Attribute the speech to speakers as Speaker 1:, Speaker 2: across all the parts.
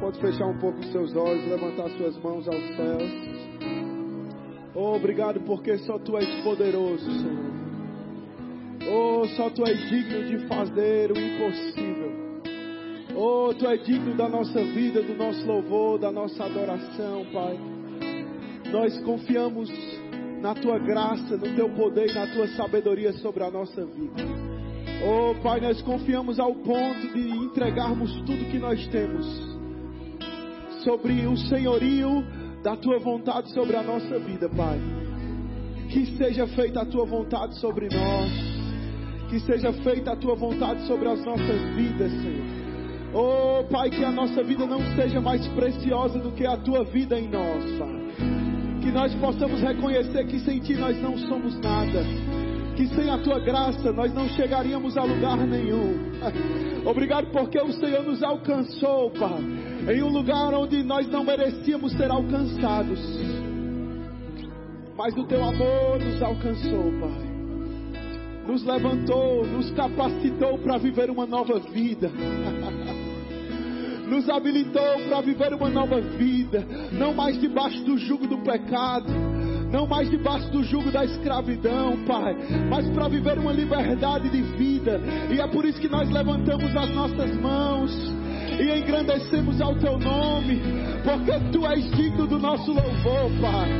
Speaker 1: pode fechar um pouco os seus olhos, levantar suas mãos aos céus. Oh, obrigado porque só tu és poderoso, Senhor. Oh, só tu és digno de fazer o impossível. Oh, tu és digno da nossa vida, do nosso louvor, da nossa adoração, Pai. Nós confiamos na tua graça, no teu poder e na tua sabedoria sobre a nossa vida. Oh, Pai, nós confiamos ao ponto de entregarmos tudo que nós temos sobre o senhorio da tua vontade sobre a nossa vida, Pai. Que seja feita a tua vontade sobre nós. Que seja feita a tua vontade sobre as nossas vidas, Senhor. Oh, Pai, que a nossa vida não seja mais preciosa do que a tua vida em nós, Pai. Que nós possamos reconhecer que sem ti nós não somos nada. Que sem a tua graça nós não chegaríamos a lugar nenhum. Obrigado porque o Senhor nos alcançou, Pai, em um lugar onde nós não merecíamos ser alcançados. Mas o teu amor nos alcançou, Pai nos levantou, nos capacitou para viver uma nova vida. nos habilitou para viver uma nova vida, não mais debaixo do jugo do pecado, não mais debaixo do jugo da escravidão, Pai, mas para viver uma liberdade de vida. E é por isso que nós levantamos as nossas mãos e engrandecemos ao teu nome, porque tu és digno do nosso louvor, Pai,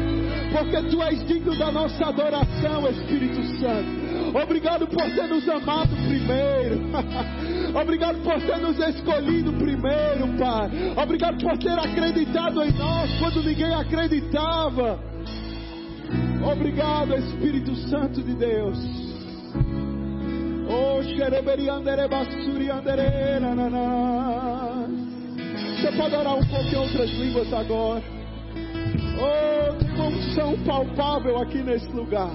Speaker 1: porque tu és digno da nossa adoração, Espírito Santo. Obrigado por ter nos amado primeiro. Obrigado por ter nos escolhido primeiro, Pai. Obrigado por ter acreditado em nós quando ninguém acreditava. Obrigado, Espírito Santo de Deus. Oh, Você pode orar um pouco em outras línguas agora. Oh, tem uma unção palpável aqui nesse lugar.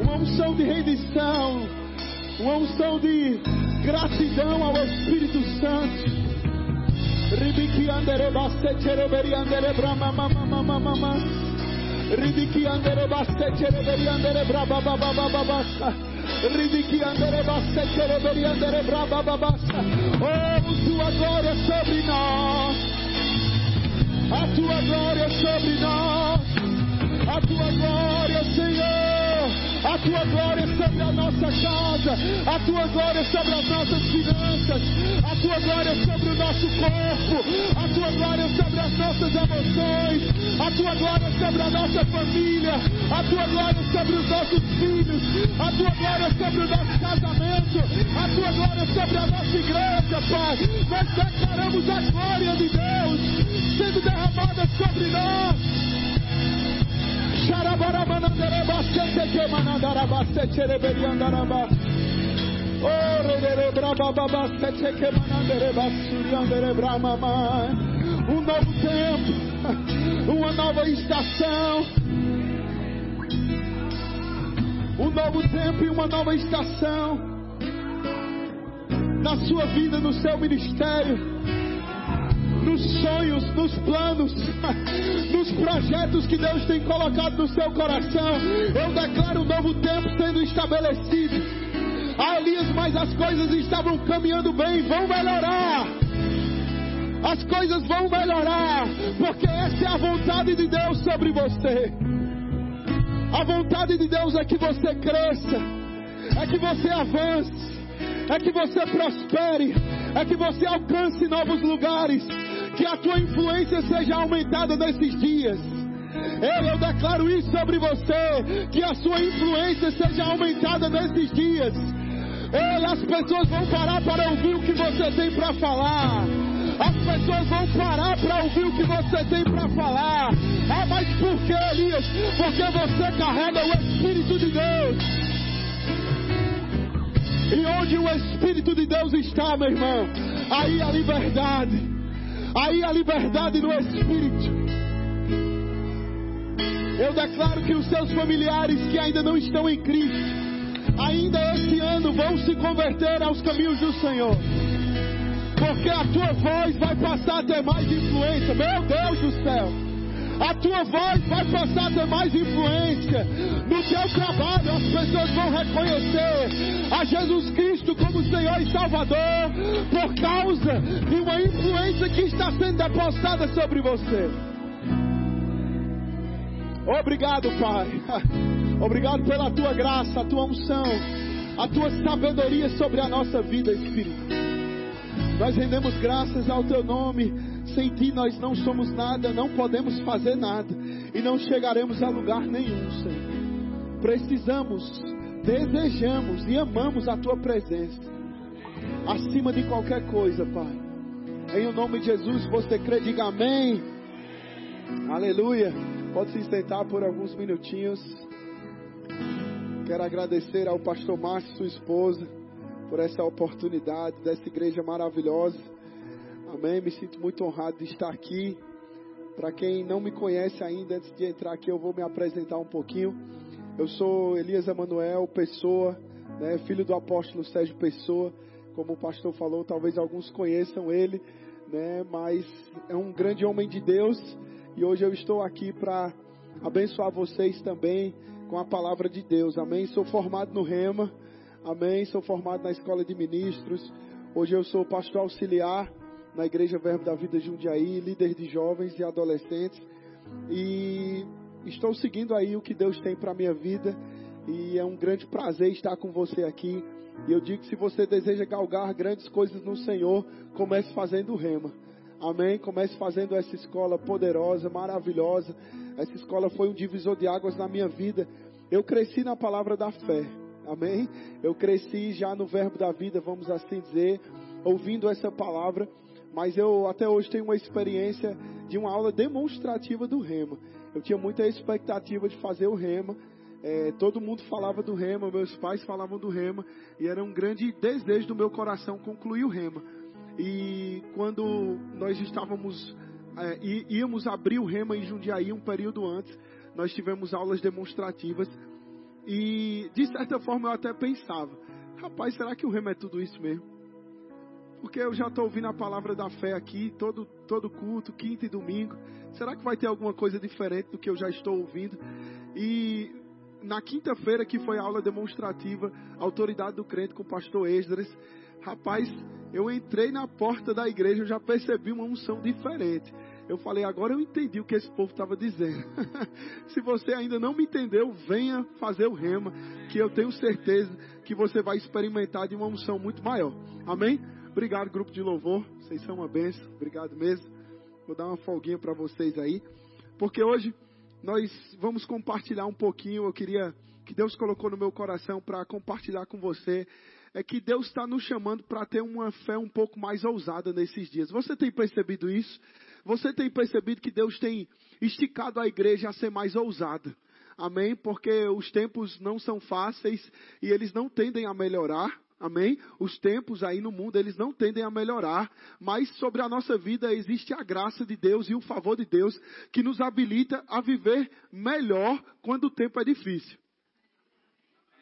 Speaker 1: Uma unção de rendição. Uma unção de gratidão ao Espírito Santo. Ribiki andere cereberi andere brama mama mama mama. Ribiki andere cereberi andere baba baba baba. Ribiki andere basse cereberi andere braba baba. Oh, tua glória sobre nós. A tua glória sobre nós. A tua glória, Senhor a tua glória sobre a nossa casa, a tua glória sobre as nossas finanças, a tua glória sobre o nosso corpo, a tua glória sobre as nossas emoções, a tua glória sobre a nossa família, a tua glória sobre os nossos filhos, a tua glória sobre o nosso casamento, a tua glória sobre a nossa igreja, Pai. Nós declaramos a glória de Deus sendo derramada sobre nós. Um novo tempo, uma nova estação. Um novo tempo e uma nova estação. Na sua vida, no seu ministério nos sonhos, nos planos, nos projetos que Deus tem colocado no seu coração. Eu declaro um novo tempo sendo estabelecido. Ah, Elias, mas as coisas estavam caminhando bem, vão melhorar. As coisas vão melhorar, porque essa é a vontade de Deus sobre você. A vontade de Deus é que você cresça, é que você avance, é que você prospere, é que você alcance novos lugares, que a tua influência seja aumentada nesses dias. Eu, eu declaro isso sobre você, que a sua influência seja aumentada nesses dias. As pessoas vão parar para ouvir o que você tem para falar. As pessoas vão parar para ouvir o que você tem para falar. Ah, mas por que, Elias? Porque você carrega o Espírito de Deus. E onde o Espírito de Deus está, meu irmão, aí a liberdade. Aí a liberdade no Espírito. Eu declaro que os seus familiares que ainda não estão em Cristo, ainda esse ano vão se converter aos caminhos do Senhor. Porque a tua voz vai passar a ter mais influência. Meu Deus do céu. A tua voz vai passar a ter mais influência. No teu trabalho, as pessoas vão reconhecer a Jesus Cristo como Senhor e Salvador por causa de uma influência que está sendo depositada sobre você. Obrigado, Pai. Obrigado pela tua graça, a tua unção, a tua sabedoria sobre a nossa vida, Espírito. Nós rendemos graças ao teu nome. Sem ti nós não somos nada, não podemos fazer nada e não chegaremos a lugar nenhum, Senhor. Precisamos, desejamos e amamos a tua presença acima de qualquer coisa, Pai. Em o nome de Jesus, você crê, diga amém. Aleluia. Pode se sentar por alguns minutinhos. Quero agradecer ao pastor Márcio, sua esposa, por essa oportunidade dessa igreja maravilhosa. Amém. Me sinto muito honrado de estar aqui. Para quem não me conhece ainda, antes de entrar aqui, eu vou me apresentar um pouquinho. Eu sou Elias Emanuel Pessoa, né, filho do apóstolo Sérgio Pessoa. Como o pastor falou, talvez alguns conheçam ele, né, mas é um grande homem de Deus. E hoje eu estou aqui para abençoar vocês também com a palavra de Deus. Amém. Sou formado no Rema. Amém. Sou formado na Escola de Ministros. Hoje eu sou pastor auxiliar na Igreja Verbo da Vida Jundiaí, líder de jovens e adolescentes. E estou seguindo aí o que Deus tem para minha vida. E é um grande prazer estar com você aqui. E eu digo que se você deseja galgar grandes coisas no Senhor, comece fazendo rema. Amém? Comece fazendo essa escola poderosa, maravilhosa. Essa escola foi um divisor de águas na minha vida. Eu cresci na palavra da fé. Amém? Eu cresci já no verbo da vida, vamos assim dizer, ouvindo essa palavra. Mas eu até hoje tenho uma experiência de uma aula demonstrativa do rema. Eu tinha muita expectativa de fazer o rema. É, todo mundo falava do rema, meus pais falavam do rema, e era um grande desejo do meu coração concluir o rema. E quando nós estávamos, é, íamos abrir o Rema em Jundiaí um período antes, nós tivemos aulas demonstrativas. E de certa forma eu até pensava, rapaz, será que o Rema é tudo isso mesmo? Porque eu já estou ouvindo a palavra da fé aqui, todo, todo culto, quinta e domingo. Será que vai ter alguma coisa diferente do que eu já estou ouvindo? E na quinta-feira, que foi a aula demonstrativa, Autoridade do Crente com o pastor Esdras, rapaz, eu entrei na porta da igreja, eu já percebi uma unção diferente. Eu falei, agora eu entendi o que esse povo estava dizendo. Se você ainda não me entendeu, venha fazer o rema, que eu tenho certeza que você vai experimentar de uma unção muito maior. Amém? Obrigado, grupo de louvor. Vocês são uma benção. Obrigado mesmo. Vou dar uma folguinha para vocês aí. Porque hoje nós vamos compartilhar um pouquinho. Eu queria que Deus colocou no meu coração para compartilhar com você é que Deus está nos chamando para ter uma fé um pouco mais ousada nesses dias. Você tem percebido isso? Você tem percebido que Deus tem esticado a igreja a ser mais ousada? Amém? Porque os tempos não são fáceis e eles não tendem a melhorar. Amém? Os tempos aí no mundo, eles não tendem a melhorar, mas sobre a nossa vida existe a graça de Deus e o favor de Deus que nos habilita a viver melhor quando o tempo é difícil.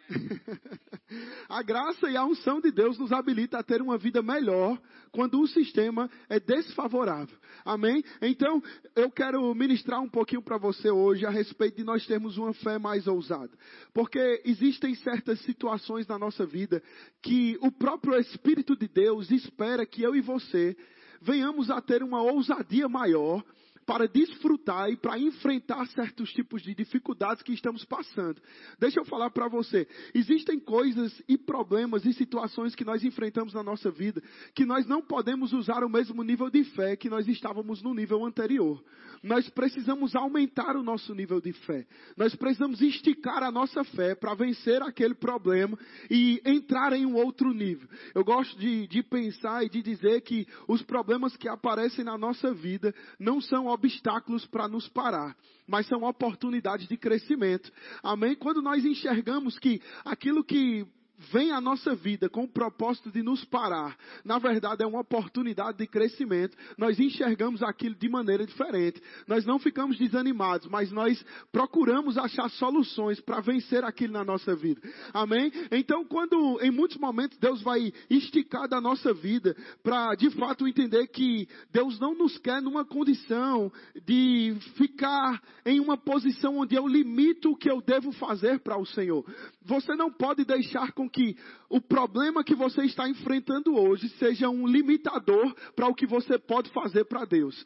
Speaker 1: a graça e a unção de Deus nos habilita a ter uma vida melhor quando o sistema é desfavorável. Amém? Então, eu quero ministrar um pouquinho para você hoje a respeito de nós termos uma fé mais ousada. Porque existem certas situações na nossa vida que o próprio Espírito de Deus espera que eu e você venhamos a ter uma ousadia maior para desfrutar e para enfrentar certos tipos de dificuldades que estamos passando. Deixa eu falar para você, existem coisas e problemas e situações que nós enfrentamos na nossa vida que nós não podemos usar o mesmo nível de fé que nós estávamos no nível anterior. Nós precisamos aumentar o nosso nível de fé. Nós precisamos esticar a nossa fé para vencer aquele problema e entrar em um outro nível. Eu gosto de, de pensar e de dizer que os problemas que aparecem na nossa vida não são obstáculos para nos parar, mas são oportunidades de crescimento. Amém? Quando nós enxergamos que aquilo que vem à nossa vida com o propósito de nos parar, na verdade é uma oportunidade de crescimento. Nós enxergamos aquilo de maneira diferente. Nós não ficamos desanimados, mas nós procuramos achar soluções para vencer aquilo na nossa vida. Amém? Então, quando em muitos momentos Deus vai esticar da nossa vida para de fato entender que Deus não nos quer numa condição de ficar em uma posição onde eu limito o que eu devo fazer para o Senhor. Você não pode deixar com que o problema que você está enfrentando hoje seja um limitador para o que você pode fazer para Deus.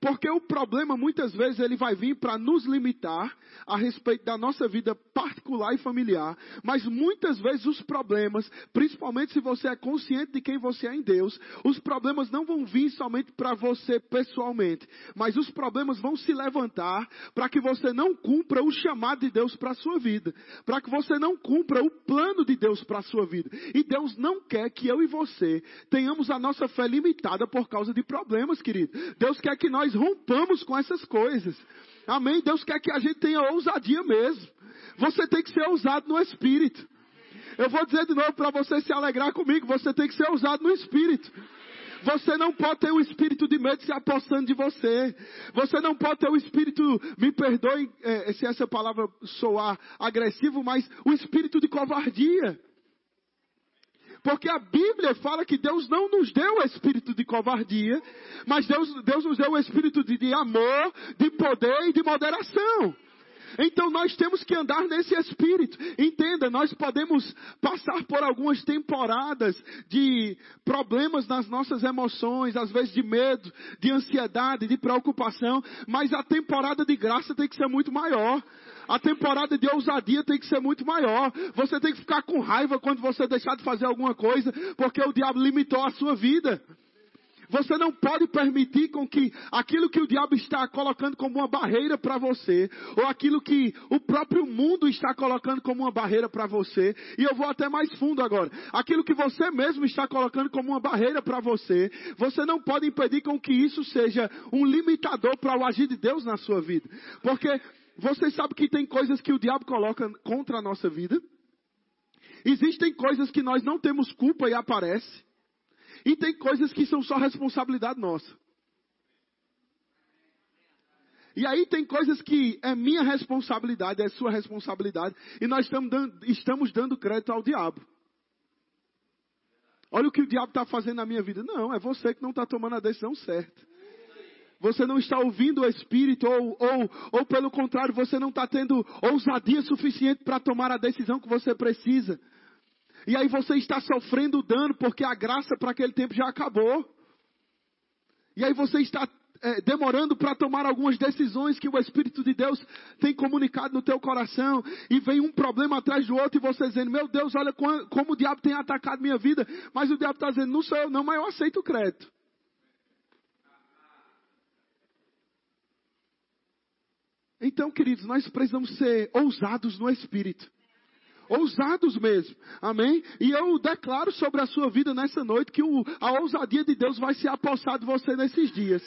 Speaker 1: Porque o problema muitas vezes ele vai vir para nos limitar a respeito da nossa vida particular e familiar, mas muitas vezes os problemas, principalmente se você é consciente de quem você é em Deus, os problemas não vão vir somente para você pessoalmente, mas os problemas vão se levantar para que você não cumpra o chamado de Deus para a sua vida, para que você não cumpra o plano de Deus para a sua vida. E Deus não quer que eu e você tenhamos a nossa fé limitada por causa de problemas, querido. Deus quer que nós nós rompamos com essas coisas. Amém? Deus quer que a gente tenha ousadia mesmo. Você tem que ser ousado no espírito. Eu vou dizer de novo para você se alegrar comigo. Você tem que ser ousado no espírito. Você não pode ter o espírito de medo se apossando de você. Você não pode ter o espírito, me perdoe é, se essa palavra soar agressivo, mas o espírito de covardia. Porque a Bíblia fala que Deus não nos deu o espírito de covardia, mas Deus, Deus nos deu o espírito de, de amor, de poder e de moderação. Então nós temos que andar nesse espírito. Entenda, nós podemos passar por algumas temporadas de problemas nas nossas emoções, às vezes de medo, de ansiedade, de preocupação, mas a temporada de graça tem que ser muito maior. A temporada de ousadia tem que ser muito maior. Você tem que ficar com raiva quando você deixar de fazer alguma coisa, porque o diabo limitou a sua vida. Você não pode permitir com que aquilo que o diabo está colocando como uma barreira para você, ou aquilo que o próprio mundo está colocando como uma barreira para você, e eu vou até mais fundo agora, aquilo que você mesmo está colocando como uma barreira para você, você não pode impedir com que isso seja um limitador para o agir de Deus na sua vida. Porque você sabe que tem coisas que o diabo coloca contra a nossa vida? Existem coisas que nós não temos culpa e aparece. E tem coisas que são só responsabilidade nossa. E aí tem coisas que é minha responsabilidade, é sua responsabilidade, e nós estamos dando, estamos dando crédito ao diabo. Olha o que o diabo está fazendo na minha vida. Não, é você que não está tomando a decisão certa você não está ouvindo o Espírito, ou, ou, ou pelo contrário, você não está tendo ousadia suficiente para tomar a decisão que você precisa. E aí você está sofrendo dano porque a graça para aquele tempo já acabou. E aí você está é, demorando para tomar algumas decisões que o Espírito de Deus tem comunicado no teu coração, e vem um problema atrás do outro, e você dizendo, meu Deus, olha como, como o diabo tem atacado minha vida, mas o diabo está dizendo, não sou eu não, mas eu aceito o crédito. Então, queridos, nós precisamos ser ousados no Espírito. Ousados mesmo. Amém? E eu declaro sobre a sua vida nessa noite que o, a ousadia de Deus vai se apossar de você nesses dias.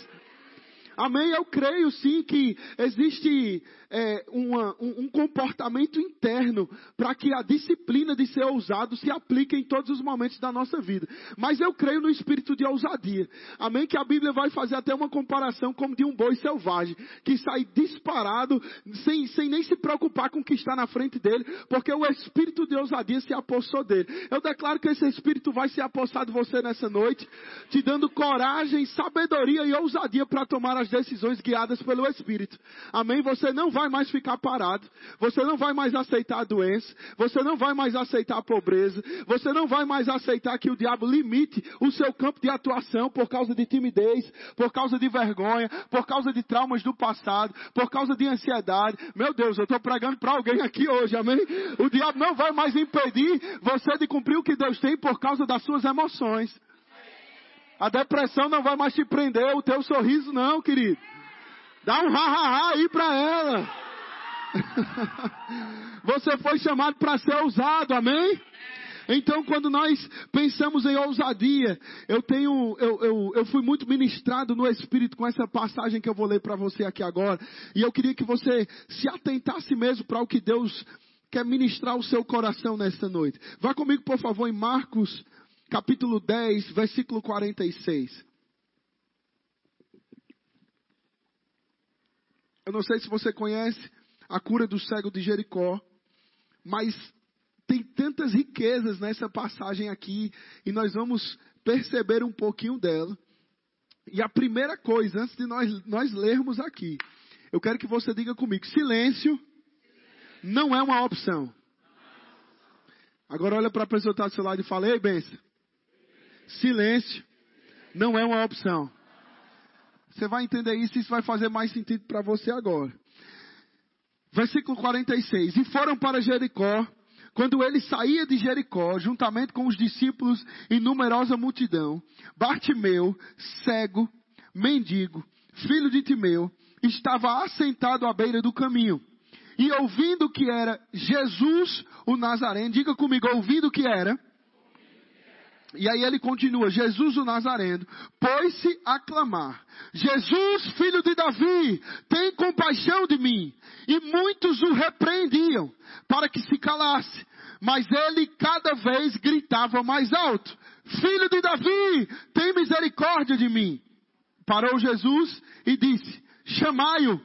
Speaker 1: Amém? Eu creio sim que existe é, uma, um, um, comportamento interno para que a disciplina de ser ousado se aplique em todos os momentos da nossa vida. Mas eu creio no espírito de ousadia. Amém? Que a Bíblia vai fazer até uma comparação como de um boi selvagem, que sai disparado, sem, sem nem se preocupar com o que está na frente dele, porque o espírito de ousadia se apossou dele. Eu declaro que esse espírito vai se apossar de você nessa noite, te dando coragem, sabedoria e ousadia para tomar as decisões guiadas pelo Espírito. Amém? Você não vai mais ficar parado, você não vai mais aceitar a doença, você não vai mais aceitar a pobreza, você não vai mais aceitar que o diabo limite o seu campo de atuação por causa de timidez, por causa de vergonha, por causa de traumas do passado, por causa de ansiedade. Meu Deus, eu estou pregando para alguém aqui hoje, amém? O diabo não vai mais impedir você de cumprir o que Deus tem por causa das suas emoções. A depressão não vai mais te prender, o teu sorriso não, querido. Dá um ha-ha-ha aí para ela. Você foi chamado para ser ousado, amém? Então, quando nós pensamos em ousadia, eu tenho, eu, eu, eu fui muito ministrado no Espírito com essa passagem que eu vou ler para você aqui agora. E eu queria que você se atentasse mesmo para o que Deus quer ministrar o seu coração nesta noite. Vá comigo, por favor, em Marcos, capítulo 10, versículo 46. Eu não sei se você conhece a cura do cego de Jericó, mas tem tantas riquezas nessa passagem aqui e nós vamos perceber um pouquinho dela. E a primeira coisa, antes de nós, nós lermos aqui, eu quero que você diga comigo: silêncio não é uma opção. Agora olha para a pessoa que está do seu lado e fala: Ei, benção. Silêncio não é uma opção. Você vai entender isso e isso vai fazer mais sentido para você agora. Versículo 46. E foram para Jericó. Quando ele saía de Jericó, juntamente com os discípulos e numerosa multidão, Bartimeu, cego, mendigo, filho de Timeu, estava assentado à beira do caminho. E ouvindo que era Jesus o Nazareno, diga comigo, ouvindo que era. E aí ele continua, Jesus o Nazareno, pôs-se a clamar, Jesus, filho de Davi, tem compaixão de mim. E muitos o repreendiam, para que se calasse. Mas ele cada vez gritava mais alto, Filho de Davi, tem misericórdia de mim. Parou Jesus e disse, chamai-o.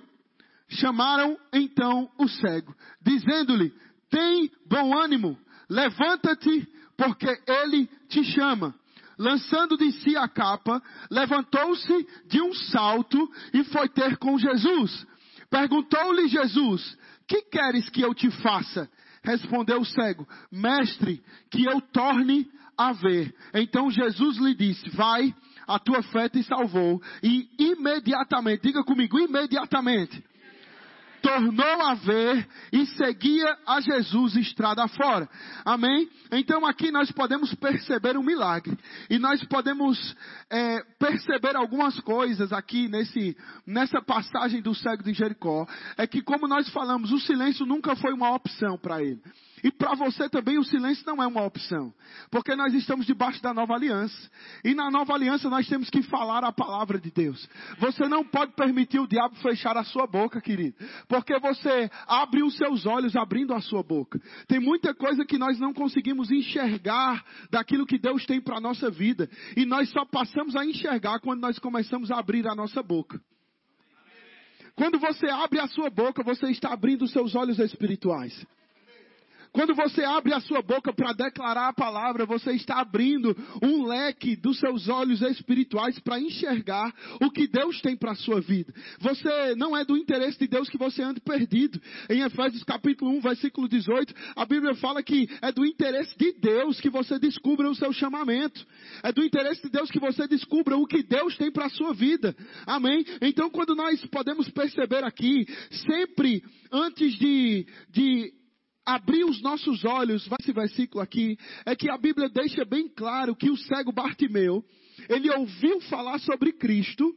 Speaker 1: Chamaram então o cego, dizendo-lhe: Tem bom ânimo, levanta-te, porque ele te chama. Lançando de si a capa, levantou-se de um salto e foi ter com Jesus. Perguntou-lhe Jesus: Que queres que eu te faça? Respondeu o cego: Mestre, que eu torne a ver. Então Jesus lhe disse: Vai, a tua fé te salvou. E imediatamente, diga comigo, imediatamente tornou a ver e seguia a Jesus estrada fora. Amém? Então aqui nós podemos perceber um milagre. E nós podemos é, perceber algumas coisas aqui nesse, nessa passagem do cego de Jericó. É que como nós falamos, o silêncio nunca foi uma opção para ele. E para você também o silêncio não é uma opção. Porque nós estamos debaixo da nova aliança. E na nova aliança nós temos que falar a palavra de Deus. Você não pode permitir o diabo fechar a sua boca, querido. Porque você abre os seus olhos abrindo a sua boca. Tem muita coisa que nós não conseguimos enxergar daquilo que Deus tem para a nossa vida. E nós só passamos a enxergar quando nós começamos a abrir a nossa boca. Quando você abre a sua boca, você está abrindo os seus olhos espirituais. Quando você abre a sua boca para declarar a palavra, você está abrindo um leque dos seus olhos espirituais para enxergar o que Deus tem para a sua vida. Você não é do interesse de Deus que você ande perdido. Em Efésios capítulo 1, versículo 18, a Bíblia fala que é do interesse de Deus que você descubra o seu chamamento. É do interesse de Deus que você descubra o que Deus tem para a sua vida. Amém? Então, quando nós podemos perceber aqui, sempre antes de, de abrir os nossos olhos, esse versículo aqui, é que a Bíblia deixa bem claro que o cego Bartimeu, ele ouviu falar sobre Cristo,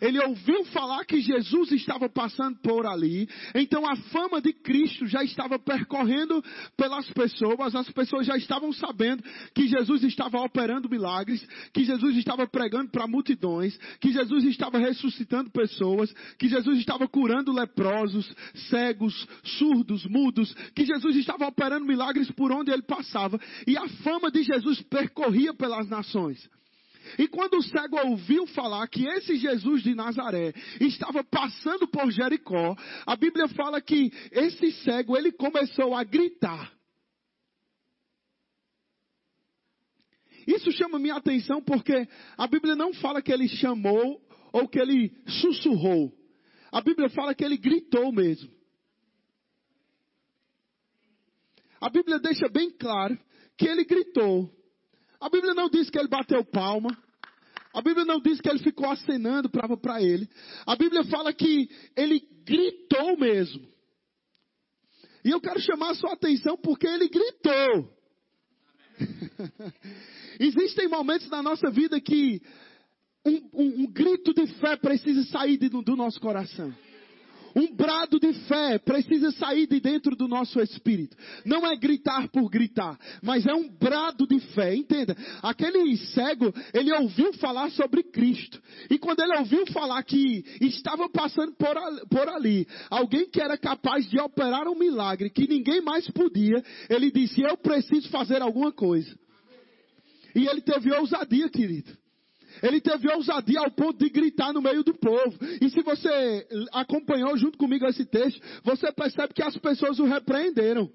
Speaker 1: ele ouviu falar que Jesus estava passando por ali, então a fama de Cristo já estava percorrendo pelas pessoas, as pessoas já estavam sabendo que Jesus estava operando milagres, que Jesus estava pregando para multidões, que Jesus estava ressuscitando pessoas, que Jesus estava curando leprosos, cegos, surdos, mudos, que Jesus estava operando milagres por onde ele passava, e a fama de Jesus percorria pelas nações. E quando o cego ouviu falar que esse Jesus de Nazaré estava passando por Jericó, a Bíblia fala que esse cego ele começou a gritar. Isso chama minha atenção porque a Bíblia não fala que ele chamou ou que ele sussurrou. A Bíblia fala que ele gritou mesmo. A Bíblia deixa bem claro que ele gritou. A Bíblia não diz que ele bateu palma. A Bíblia não diz que ele ficou acenando para ele. A Bíblia fala que ele gritou mesmo. E eu quero chamar a sua atenção porque ele gritou. Existem momentos na nossa vida que um, um, um, grito de fé precisa sair do nosso coração. Um brado de fé precisa sair de dentro do nosso espírito. Não é gritar por gritar, mas é um brado de fé. Entenda? Aquele cego, ele ouviu falar sobre Cristo. E quando ele ouviu falar que estava passando por ali, por ali, alguém que era capaz de operar um milagre que ninguém mais podia, ele disse: Eu preciso fazer alguma coisa. E ele teve ousadia, querido. Ele teve ousadia ao ponto de gritar no meio do povo. E se você acompanhou junto comigo esse texto, você percebe que as pessoas o repreenderam.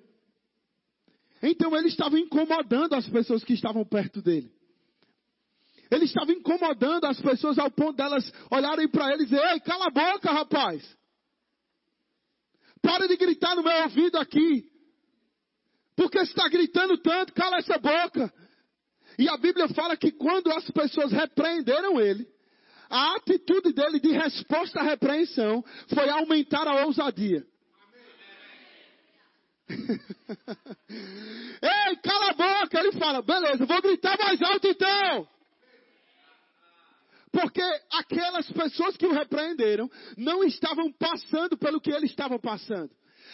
Speaker 1: Então ele estava incomodando as pessoas que estavam perto dele. Ele estava incomodando as pessoas ao ponto delas olharem para ele e dizer: Ei, cala a boca, rapaz. Para de gritar no meu ouvido aqui. Porque você está gritando tanto, cala essa boca. E a Bíblia fala que quando as pessoas repreenderam ele, a atitude dele de resposta à repreensão foi aumentar a ousadia. Ei, cala a boca! Ele fala, beleza, vou gritar mais alto então. Porque aquelas pessoas que o repreenderam não estavam passando pelo que ele estava passando.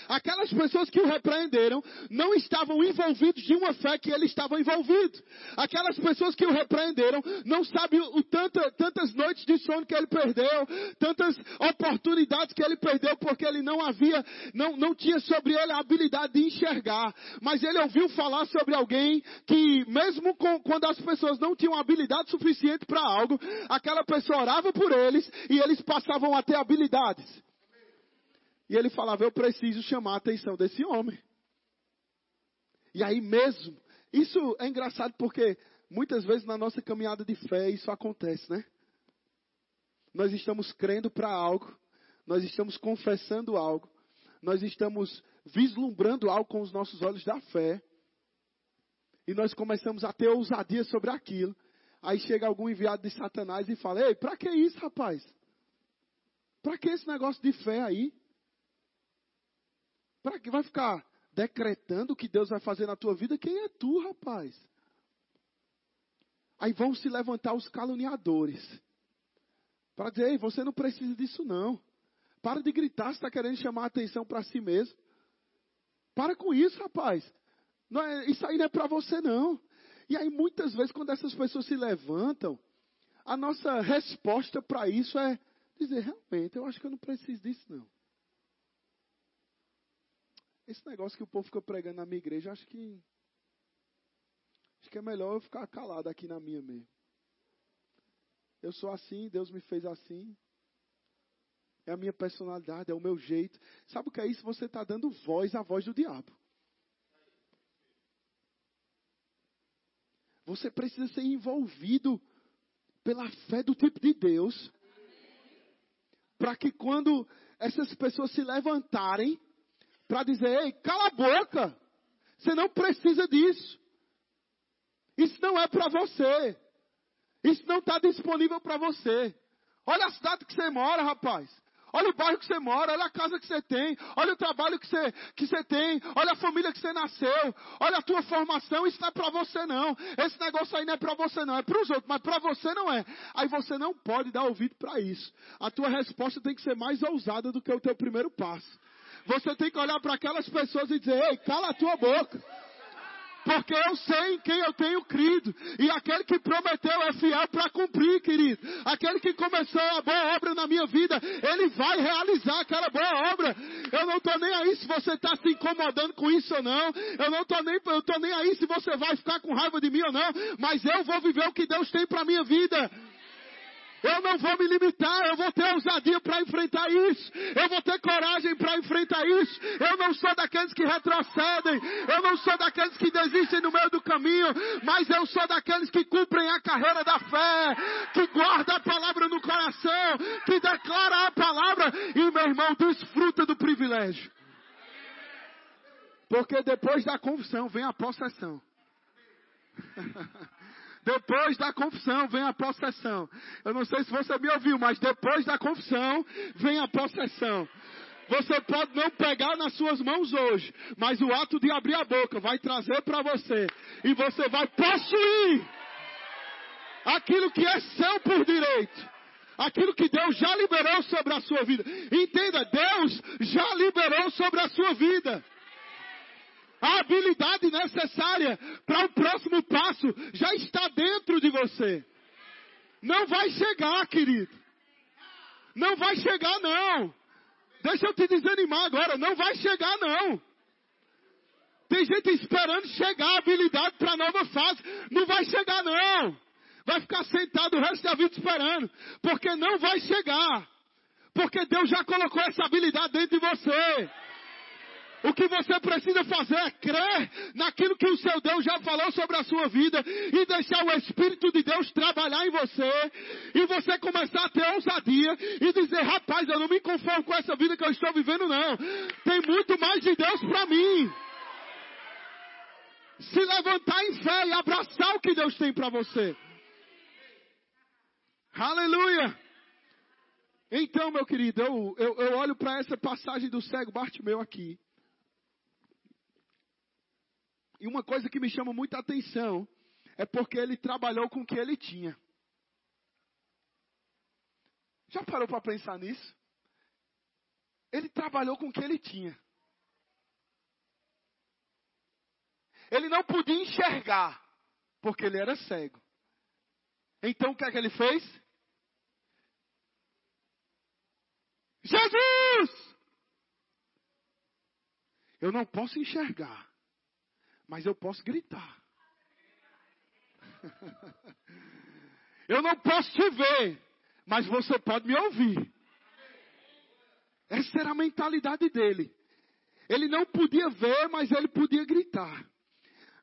Speaker 1: Aquelas pessoas que o repreenderam não estavam envolvidos de uma fé que ele estava envolvido. Aquelas pessoas que o repreenderam não sabem o tanta, tantas noites de sono que ele perdeu, tantas oportunidades que ele perdeu porque ele não havia, não, não tinha sobre ele a habilidade de enxergar. Mas ele ouviu falar sobre alguém que mesmo com, quando as pessoas não tinham habilidade suficiente para algo, aquela pessoa orava por eles e eles passavam a ter habilidades. E ele falava: Eu preciso chamar a atenção desse homem. E aí mesmo, isso é engraçado porque muitas vezes na nossa caminhada de fé isso acontece, né? Nós estamos crendo para algo, nós estamos confessando algo, nós estamos vislumbrando algo com os nossos olhos da fé, e nós começamos a ter ousadia sobre aquilo. Aí chega algum enviado de Satanás e fala: Ei, para que isso, rapaz? Para que esse negócio de fé aí? Para que vai ficar decretando o que Deus vai fazer na tua vida? Quem é tu, rapaz? Aí vão se levantar os caluniadores. Para dizer, ei, você não precisa disso não. Para de gritar, está querendo chamar a atenção para si mesmo. Para com isso, rapaz. É, isso aí não é para você não. E aí muitas vezes quando essas pessoas se levantam, a nossa resposta para isso é dizer, realmente, eu acho que eu não preciso disso não. Esse negócio que o povo fica pregando na minha igreja, acho que. Acho que é melhor eu ficar calado aqui na minha mesmo. Eu sou assim, Deus me fez assim. É a minha personalidade, é o meu jeito. Sabe o que é isso? Você está dando voz à voz do diabo. Você precisa ser envolvido pela fé do tipo de Deus. Para que quando essas pessoas se levantarem, para dizer: ei, cala a boca, você não precisa disso. Isso não é para você. Isso não está disponível para você. Olha a cidade que você mora, rapaz. Olha o bairro que você mora, olha a casa que você tem, olha o trabalho que você, que você tem, olha a família que você nasceu, olha a tua formação, isso não é para você não. Esse negócio aí não é para você não, é para os outros, mas para você não é. Aí você não pode dar ouvido para isso. A tua resposta tem que ser mais ousada do que o teu primeiro passo. Você tem que olhar para aquelas pessoas e dizer: Ei, cala a tua boca. Porque eu sei em quem eu tenho crido. E aquele que prometeu é fiel para cumprir, querido. Aquele que começou a boa obra na minha vida, ele vai realizar aquela boa obra. Eu não estou nem aí se você está se incomodando com isso ou não. Eu não estou nem, eu nem aí se você vai ficar com raiva de mim ou não. Mas eu vou viver o que Deus tem para minha vida. Eu não vou me limitar, eu vou ter ousadia para enfrentar isso. Eu vou ter coragem para enfrentar isso. Eu não sou daqueles que retrocedem. Eu não sou daqueles que desistem no meio do caminho. Mas eu sou daqueles que cumprem a carreira da fé. Que guarda a palavra no coração. Que declara a palavra. E meu irmão, desfruta do privilégio. Porque depois da confissão vem a possessão. Depois da confissão vem a possessão. Eu não sei se você me ouviu, mas depois da confissão vem a possessão. Você pode não pegar nas suas mãos hoje, mas o ato de abrir a boca vai trazer para você. E você vai possuir aquilo que é seu por direito. Aquilo que Deus já liberou sobre a sua vida. Entenda, Deus já liberou sobre a sua vida. A habilidade necessária para o próximo passo já está dentro de você. Não vai chegar, querido. Não vai chegar, não. Deixa eu te desanimar agora. Não vai chegar, não. Tem gente esperando chegar a habilidade para a nova fase. Não vai chegar, não. Vai ficar sentado o resto da vida esperando. Porque não vai chegar. Porque Deus já colocou essa habilidade dentro de você. O que você precisa fazer é crer naquilo que o seu Deus já falou sobre a sua vida e deixar o Espírito de Deus trabalhar em você e você começar a ter ousadia e dizer, rapaz, eu não me conformo com essa vida que eu estou vivendo não. Tem muito mais de Deus para mim. Se levantar em fé e abraçar o que Deus tem para você. Aleluia! Então, meu querido, eu, eu, eu olho para essa passagem do cego Bartimeu aqui. E uma coisa que me chama muita atenção é porque ele trabalhou com o que ele tinha. Já parou para pensar nisso? Ele trabalhou com o que ele tinha. Ele não podia enxergar, porque ele era cego. Então o que é que ele fez? Jesus! Eu não posso enxergar mas eu posso gritar. Eu não posso te ver, mas você pode me ouvir. Essa era a mentalidade dele. Ele não podia ver, mas ele podia gritar.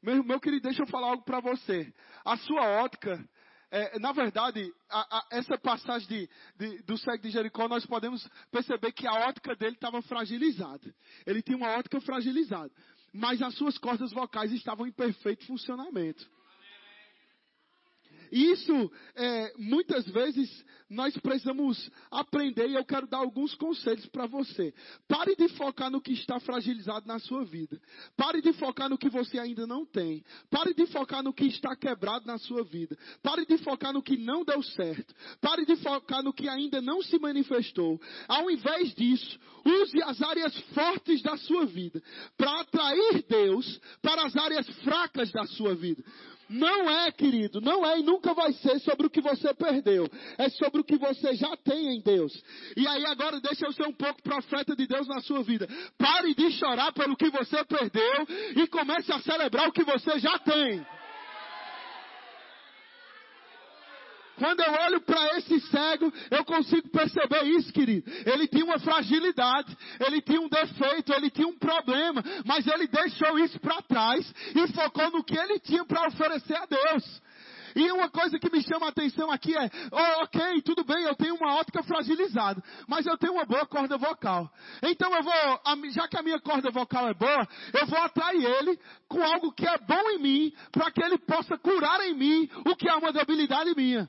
Speaker 1: Meu, meu querido, deixa eu falar algo para você. A sua ótica, é, na verdade, a, a, essa passagem de, de, do cego de Jericó, nós podemos perceber que a ótica dele estava fragilizada. Ele tinha uma ótica fragilizada mas as suas cordas vocais estavam em perfeito funcionamento. Isso, é, muitas vezes, nós precisamos aprender e eu quero dar alguns conselhos para você. Pare de focar no que está fragilizado na sua vida. Pare de focar no que você ainda não tem. Pare de focar no que está quebrado na sua vida. Pare de focar no que não deu certo. Pare de focar no que ainda não se manifestou. Ao invés disso, use as áreas fortes da sua vida para atrair Deus para as áreas fracas da sua vida. Não é, querido, não é e nunca vai ser sobre o que você perdeu. É sobre o que você já tem em Deus. E aí agora deixa eu ser um pouco profeta de Deus na sua vida. Pare de chorar pelo que você perdeu e comece a celebrar o que você já tem. Quando eu olho para esse cego, eu consigo perceber isso, querido. Ele tinha uma fragilidade, ele tinha um defeito, ele tinha um problema, mas ele deixou isso para trás e focou no que ele tinha para oferecer a Deus. E uma coisa que me chama a atenção aqui é, oh, ok, tudo bem, eu tenho uma ótica fragilizada, mas eu tenho uma boa corda vocal. Então eu vou, já que a minha corda vocal é boa, eu vou atrair ele com algo que é bom em mim, para que ele possa curar em mim o que é uma debilidade minha.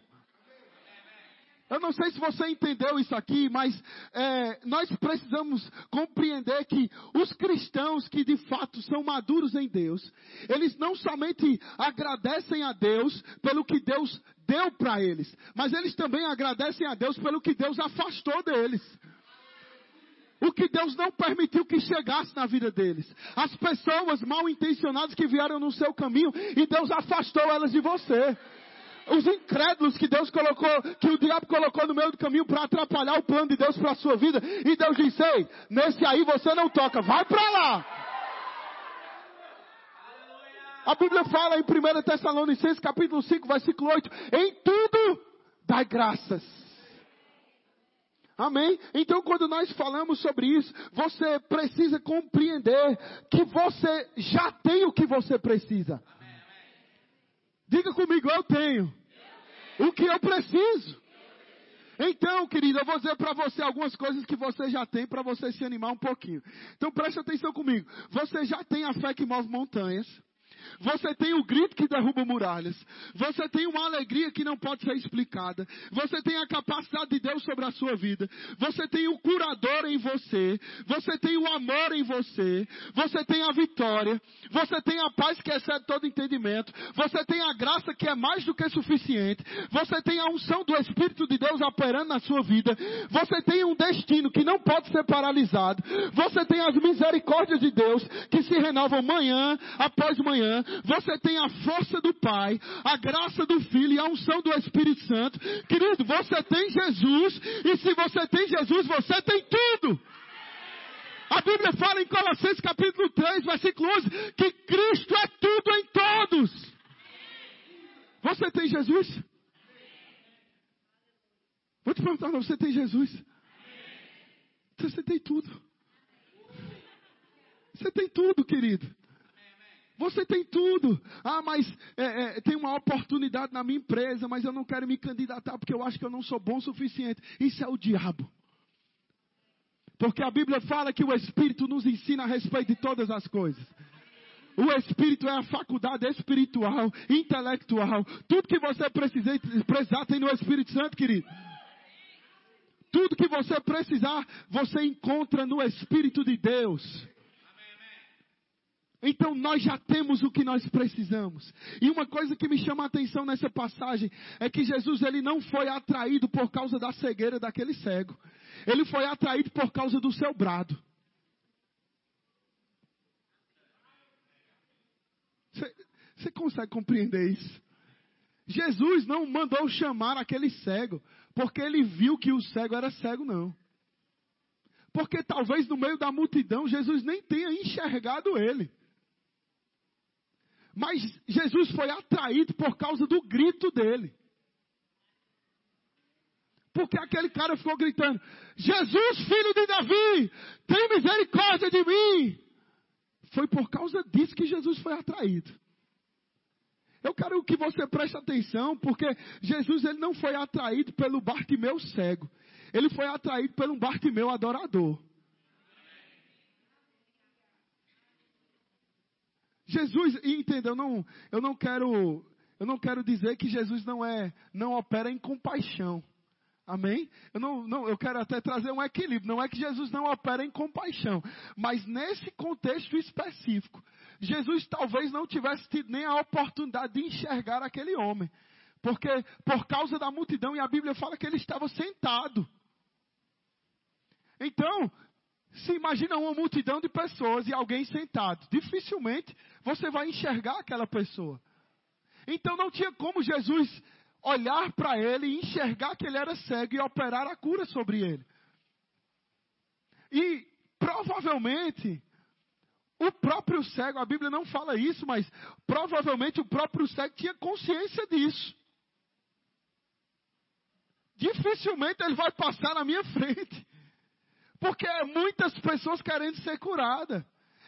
Speaker 1: Eu não sei se você entendeu isso aqui, mas é, nós precisamos compreender que os cristãos que de fato são maduros em Deus, eles não somente agradecem a Deus pelo que Deus deu para eles, mas eles também agradecem a Deus pelo que Deus afastou deles. O que Deus não permitiu que chegasse na vida deles. As pessoas mal intencionadas que vieram no seu caminho e Deus afastou elas de você os incrédulos que Deus colocou, que o diabo colocou no meio do caminho para atrapalhar o plano de Deus para a sua vida. E Deus disse: Ei, nesse aí você não toca, vai para lá. A Bíblia fala em 1 Tessalonicenses capítulo 5, versículo 8: Em tudo dai graças. Amém? Então, quando nós falamos sobre isso, você precisa compreender que você já tem o que você precisa. Diga comigo, eu tenho. O que eu preciso. Então, querido, eu vou dizer para você algumas coisas que você já tem para você se animar um pouquinho. Então preste atenção comigo. Você já tem a fé que move montanhas. Você tem o grito que derruba muralhas. Você tem uma alegria que não pode ser explicada. Você tem a capacidade de Deus sobre a sua vida. Você tem o curador em você. Você tem o amor em você. Você tem a vitória. Você tem a paz que excede todo entendimento. Você tem a graça que é mais do que suficiente. Você tem a unção do Espírito de Deus operando na sua vida. Você tem um destino que não pode ser paralisado. Você tem as misericórdias de Deus que se renovam manhã após manhã você tem a força do Pai, a graça do Filho e a unção do Espírito Santo. Querido, você tem Jesus, e se você tem Jesus, você tem tudo. A Bíblia fala em Colossenses capítulo 3, versículo 11, que Cristo é tudo em todos. Você tem Jesus? Vou te perguntar, você tem Jesus? Você tem tudo. Você tem tudo, querido. Você tem tudo. Ah, mas é, é, tem uma oportunidade na minha empresa, mas eu não quero me candidatar porque eu acho que eu não sou bom o suficiente. Isso é o diabo. Porque a Bíblia fala que o Espírito nos ensina a respeito de todas as coisas. O Espírito é a faculdade espiritual, intelectual. Tudo que você precisa, precisar tem no Espírito Santo, querido. Tudo que você precisar, você encontra no Espírito de Deus. Então nós já temos o que nós precisamos. E uma coisa que me chama a atenção nessa passagem é que Jesus ele não foi atraído por causa da cegueira daquele cego. Ele foi atraído por causa do seu brado. Você consegue compreender isso? Jesus não mandou chamar aquele cego, porque ele viu que o cego era cego, não. Porque talvez no meio da multidão Jesus nem tenha enxergado ele. Mas Jesus foi atraído por causa do grito dele. Porque aquele cara ficou gritando: Jesus, filho de Davi, tem misericórdia de mim. Foi por causa disso que Jesus foi atraído. Eu quero que você preste atenção, porque Jesus ele não foi atraído pelo Bartimeu cego. Ele foi atraído pelo Bartimeu adorador. Jesus, entenda, eu não, eu não quero, eu não quero dizer que Jesus não é, não opera em compaixão. Amém? Eu, não, não, eu quero até trazer um equilíbrio. Não é que Jesus não opera em compaixão, mas nesse contexto específico, Jesus talvez não tivesse tido nem a oportunidade de enxergar aquele homem. Porque por causa da multidão, e a Bíblia fala que ele estava sentado. Então, se imagina uma multidão de pessoas e alguém sentado. Dificilmente você vai enxergar aquela pessoa. Então não tinha como Jesus olhar para ele e enxergar que ele era cego e operar a cura sobre ele. E provavelmente o próprio cego, a Bíblia não fala isso, mas provavelmente o próprio cego tinha consciência disso. Dificilmente ele vai passar na minha frente. Porque é muitas pessoas querendo ser curadas.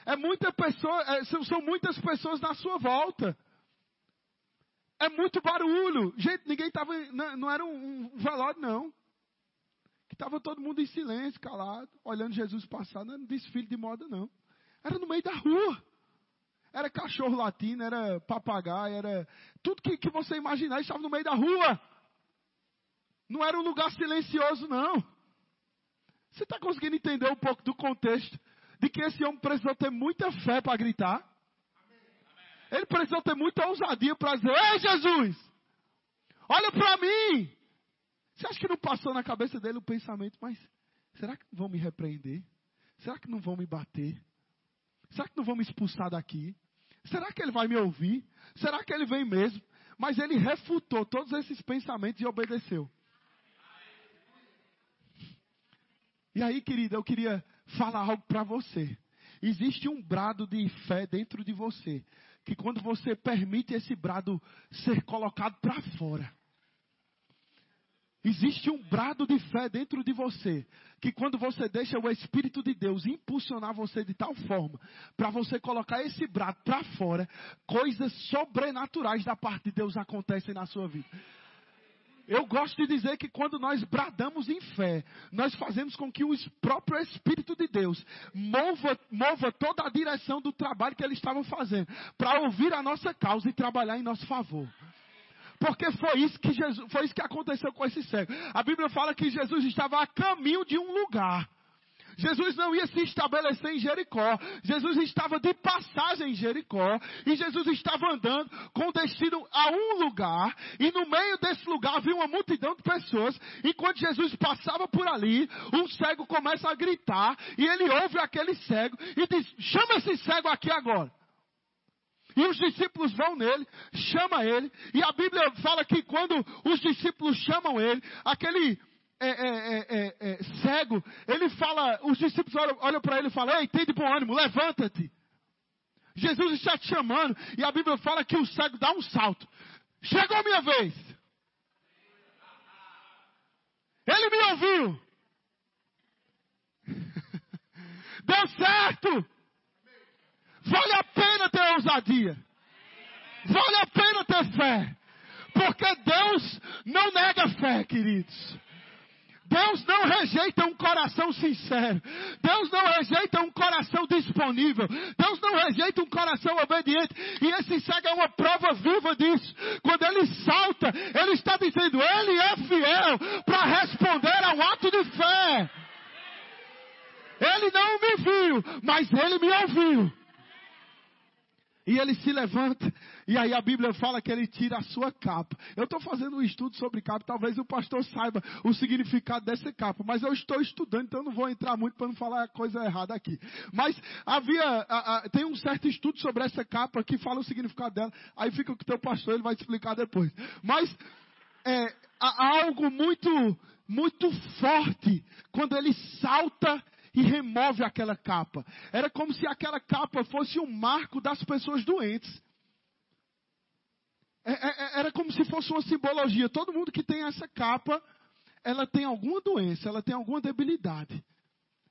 Speaker 1: É muita pessoa, é, são, são muitas pessoas na sua volta. É muito barulho. Gente, ninguém estava. Não, não, era um, um velório, não. Que estava todo mundo em silêncio, calado, olhando Jesus passar. Não era um desfile de moda, não. Era no meio da rua. Era cachorro latino, era papagaio, era. Tudo que, que você imaginar estava no meio da rua. Não era um lugar silencioso, não. Você está conseguindo entender um pouco do contexto de que esse homem precisou ter muita fé para gritar? Ele precisou ter muita ousadia para dizer: Ei, Jesus, olha para mim. Você acha que não passou na cabeça dele o pensamento, mas será que vão me repreender? Será que não vão me bater? Será que não vão me expulsar daqui? Será que ele vai me ouvir? Será que ele vem mesmo? Mas ele refutou todos esses pensamentos e obedeceu. E aí, querida, eu queria falar algo para você. Existe um brado de fé dentro de você, que quando você permite esse brado ser colocado para fora, Existe um brado de fé dentro de você, que quando você deixa o Espírito de Deus impulsionar você de tal forma, para você colocar esse brado para fora, coisas sobrenaturais da parte de Deus acontecem na sua vida. Eu gosto de dizer que quando nós bradamos em fé, nós fazemos com que o próprio Espírito de Deus mova, mova toda a direção do trabalho que ele estava fazendo, para ouvir a nossa causa e trabalhar em nosso favor. Porque foi isso que Jesus, foi isso que aconteceu com esse cego. A Bíblia fala que Jesus estava a caminho de um lugar. Jesus não ia se estabelecer em Jericó. Jesus estava de passagem em Jericó. E Jesus estava andando com destino a um lugar. E no meio desse lugar havia uma multidão de pessoas. Enquanto Jesus passava por ali, um cego começa a gritar. E ele ouve aquele cego e diz: Chama esse cego aqui agora. E os discípulos vão nele, chama ele, e a Bíblia fala que quando os discípulos chamam ele, aquele é, é, é, é cego, ele fala, os discípulos olham, olham para ele e falam, ei, tem de bom ânimo, levanta-te. Jesus está te chamando, e a Bíblia fala que o cego dá um salto. Chegou a minha vez. Ele me ouviu. Deu certo. Vale a pena ter ousadia. Vale a pena ter fé. Porque Deus não nega fé, queridos. Deus não rejeita um coração sincero. Deus não rejeita um coração disponível. Deus não rejeita um coração obediente. E esse cego é uma prova viva disso. Quando ele salta, ele está dizendo: Ele é fiel para responder a um ato de fé. Ele não me viu, mas ele me ouviu. E ele se levanta, e aí a Bíblia fala que ele tira a sua capa. Eu estou fazendo um estudo sobre capa, talvez o pastor saiba o significado dessa capa, mas eu estou estudando, então não vou entrar muito para não falar coisa errada aqui. Mas havia, a, a, tem um certo estudo sobre essa capa que fala o significado dela, aí fica o teu pastor, ele vai te explicar depois. Mas é, há algo muito, muito forte quando ele salta e remove aquela capa. Era como se aquela capa fosse um marco das pessoas doentes. É, é, é, era como se fosse uma simbologia. Todo mundo que tem essa capa, ela tem alguma doença, ela tem alguma debilidade.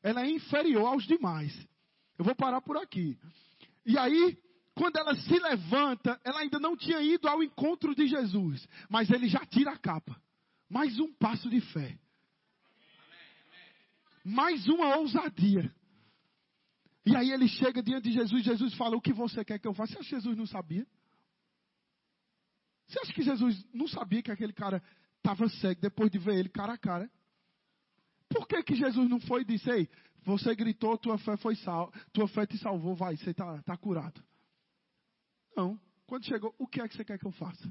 Speaker 1: Ela é inferior aos demais. Eu vou parar por aqui. E aí, quando ela se levanta, ela ainda não tinha ido ao encontro de Jesus, mas ele já tira a capa. Mais um passo de fé mais uma ousadia. E aí ele chega diante de Jesus, Jesus fala: O que você quer que eu faça? Jesus não sabia? Você acha que Jesus não sabia que aquele cara estava cego depois de ver ele cara a cara? Por que, que Jesus não foi e disse: Ei, você gritou, tua fé foi sal, tua fé te salvou, vai, você está tá curado? Não. Quando chegou, o que é que você quer que eu faça?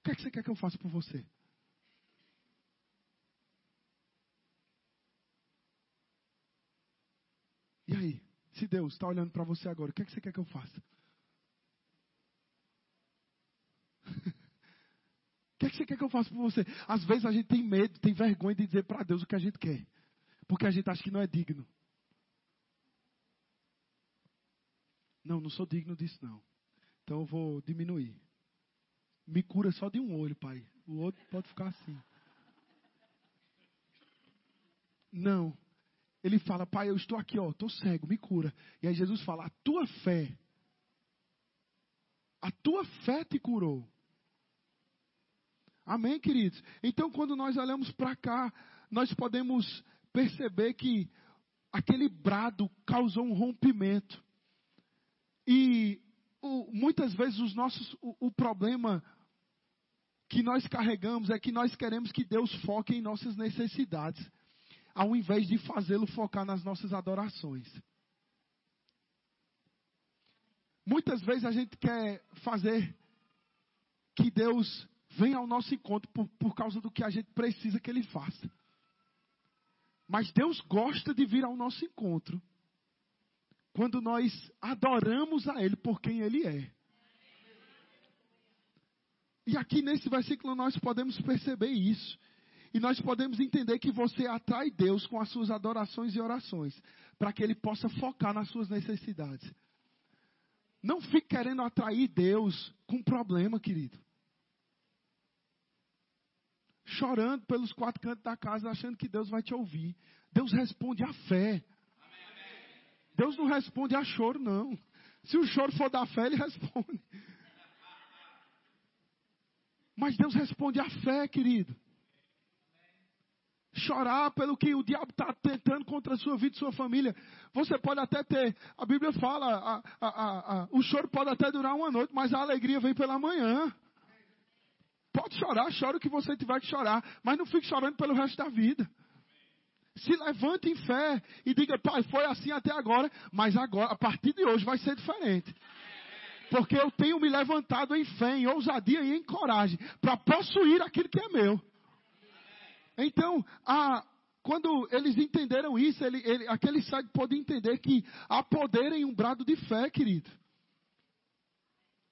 Speaker 1: O que é que você quer que eu faça por você? E aí? Se Deus está olhando para você agora, o que, é que você quer que eu faça? É você quer que eu faça por você? Às vezes a gente tem medo, tem vergonha de dizer para Deus o que a gente quer. Porque a gente acha que não é digno. Não, não sou digno disso não. Então eu vou diminuir. Me cura só de um olho, pai. O outro pode ficar assim. Não, ele fala, pai, eu estou aqui, ó, estou cego, me cura. E aí Jesus fala, a tua fé, a tua fé te curou. Amém, queridos? Então, quando nós olhamos para cá, nós podemos perceber que aquele brado causou um rompimento. E o, muitas vezes os nossos, o, o problema que nós carregamos é que nós queremos que Deus foque em nossas necessidades ao invés de fazê-lo focar nas nossas adorações. Muitas vezes a gente quer fazer que Deus venha ao nosso encontro por, por causa do que a gente precisa que Ele faça. Mas Deus gosta de vir ao nosso encontro quando nós adoramos a Ele por quem Ele é. E aqui nesse versículo nós podemos perceber isso. E nós podemos entender que você atrai Deus com as suas adorações e orações, para que Ele possa focar nas suas necessidades. Não fique querendo atrair Deus com problema, querido. Chorando pelos quatro cantos da casa, achando que Deus vai te ouvir. Deus responde a fé. Deus não responde a choro, não. Se o choro for da fé, Ele responde. Mas Deus responde a fé, querido chorar pelo que o diabo está tentando contra a sua vida e sua família. Você pode até ter, a Bíblia fala, a, a, a, o choro pode até durar uma noite, mas a alegria vem pela manhã. Pode chorar, chora o que você tiver que chorar, mas não fique chorando pelo resto da vida. Se levante em fé e diga, pai, foi assim até agora, mas agora, a partir de hoje, vai ser diferente. Porque eu tenho me levantado em fé, em ousadia e em coragem para possuir aquilo que é meu. Então, a, quando eles entenderam isso, ele, ele, aquele cego pôde entender que há poder em um brado de fé, querido.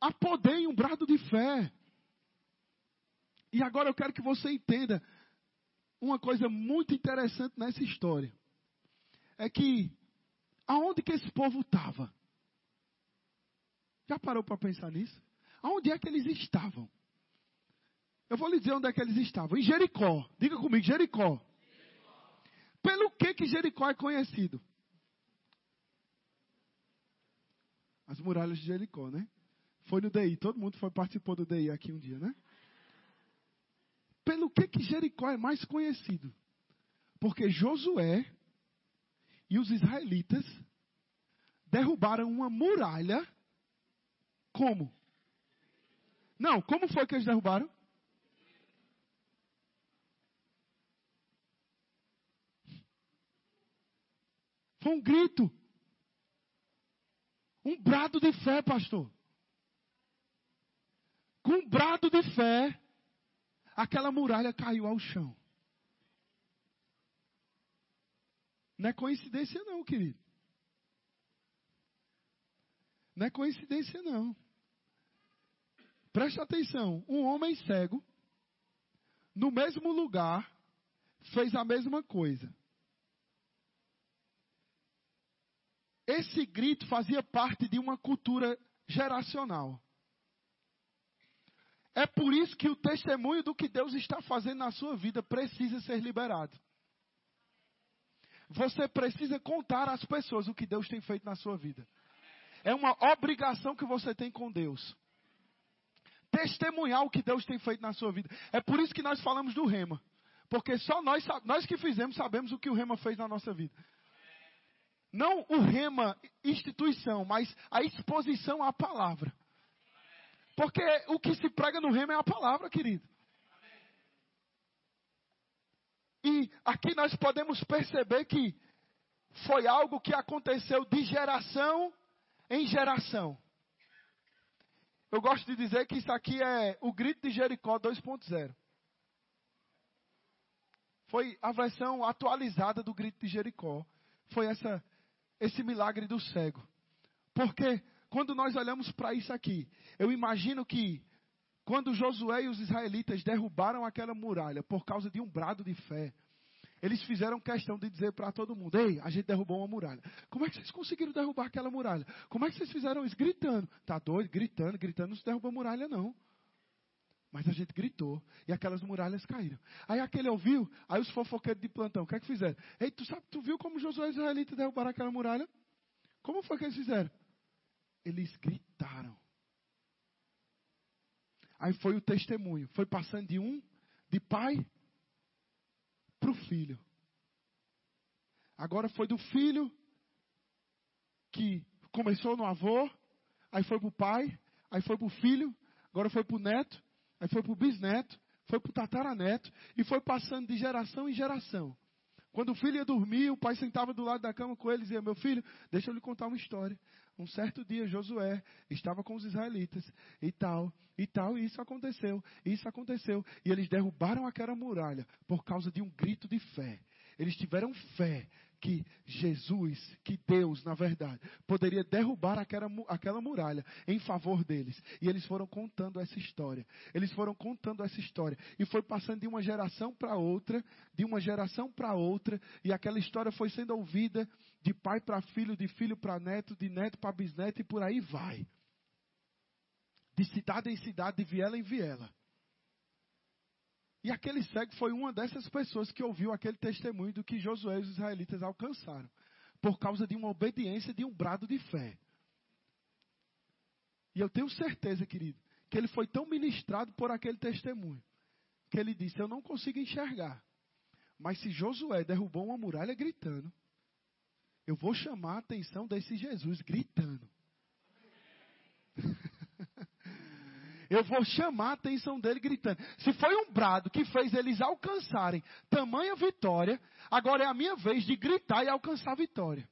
Speaker 1: Há poder em um brado de fé. E agora eu quero que você entenda uma coisa muito interessante nessa história. É que aonde que esse povo estava? Já parou para pensar nisso? Aonde é que eles estavam? Eu vou lhe dizer onde é que eles estavam. Em Jericó. Diga comigo, Jericó. Pelo que que Jericó é conhecido? As muralhas de Jericó, né? Foi no DI, todo mundo foi participou do DI aqui um dia, né? Pelo que que Jericó é mais conhecido? Porque Josué e os israelitas derrubaram uma muralha como? Não, como foi que eles derrubaram? Foi um grito. Um brado de fé, pastor. Com um brado de fé, aquela muralha caiu ao chão. Não é coincidência, não, querido. Não é coincidência, não. Preste atenção: um homem cego, no mesmo lugar, fez a mesma coisa. Esse grito fazia parte de uma cultura geracional. É por isso que o testemunho do que Deus está fazendo na sua vida precisa ser liberado. Você precisa contar às pessoas o que Deus tem feito na sua vida. É uma obrigação que você tem com Deus. Testemunhar o que Deus tem feito na sua vida. É por isso que nós falamos do rema. Porque só nós, nós que fizemos sabemos o que o rema fez na nossa vida. Não o rema instituição, mas a exposição à palavra. Porque o que se prega no rema é a palavra, querido. E aqui nós podemos perceber que foi algo que aconteceu de geração em geração. Eu gosto de dizer que isso aqui é o grito de Jericó 2.0. Foi a versão atualizada do grito de Jericó. Foi essa esse milagre do cego. Porque quando nós olhamos para isso aqui, eu imagino que quando Josué e os israelitas derrubaram aquela muralha por causa de um brado de fé, eles fizeram questão de dizer para todo mundo: Ei, a gente derrubou uma muralha. Como é que vocês conseguiram derrubar aquela muralha? Como é que vocês fizeram isso? Gritando. Tá doido? Gritando, gritando, não se derrubou a muralha, não. Mas a gente gritou e aquelas muralhas caíram. Aí aquele ouviu, aí os fofoqueiros de plantão, o que é que fizeram? Ei, tu sabe, tu viu como Josué e os israelitas derrubaram aquela muralha? Como foi que eles fizeram? Eles gritaram. Aí foi o testemunho, foi passando de um, de pai, para o filho. Agora foi do filho que começou no avô, aí foi para o pai, aí foi para o filho, agora foi para o neto, Aí foi para o bisneto, foi para o tataraneto e foi passando de geração em geração. Quando o filho ia dormir, o pai sentava do lado da cama com ele e dizia: Meu filho, deixa eu lhe contar uma história. Um certo dia, Josué estava com os israelitas e tal, e tal, e isso aconteceu, isso aconteceu. E eles derrubaram aquela muralha por causa de um grito de fé. Eles tiveram fé que Jesus, que Deus, na verdade, poderia derrubar aquela, aquela muralha em favor deles. E eles foram contando essa história. Eles foram contando essa história. E foi passando de uma geração para outra, de uma geração para outra, e aquela história foi sendo ouvida de pai para filho, de filho para neto, de neto para bisneto, e por aí vai. De cidade em cidade, de viela em viela. E aquele cego foi uma dessas pessoas que ouviu aquele testemunho do que Josué e os israelitas alcançaram, por causa de uma obediência, de um brado de fé. E eu tenho certeza, querido, que ele foi tão ministrado por aquele testemunho, que ele disse: Eu não consigo enxergar, mas se Josué derrubou uma muralha gritando, eu vou chamar a atenção desse Jesus gritando. eu vou chamar a atenção dele gritando. Se foi um brado que fez eles alcançarem tamanha vitória, agora é a minha vez de gritar e alcançar a vitória.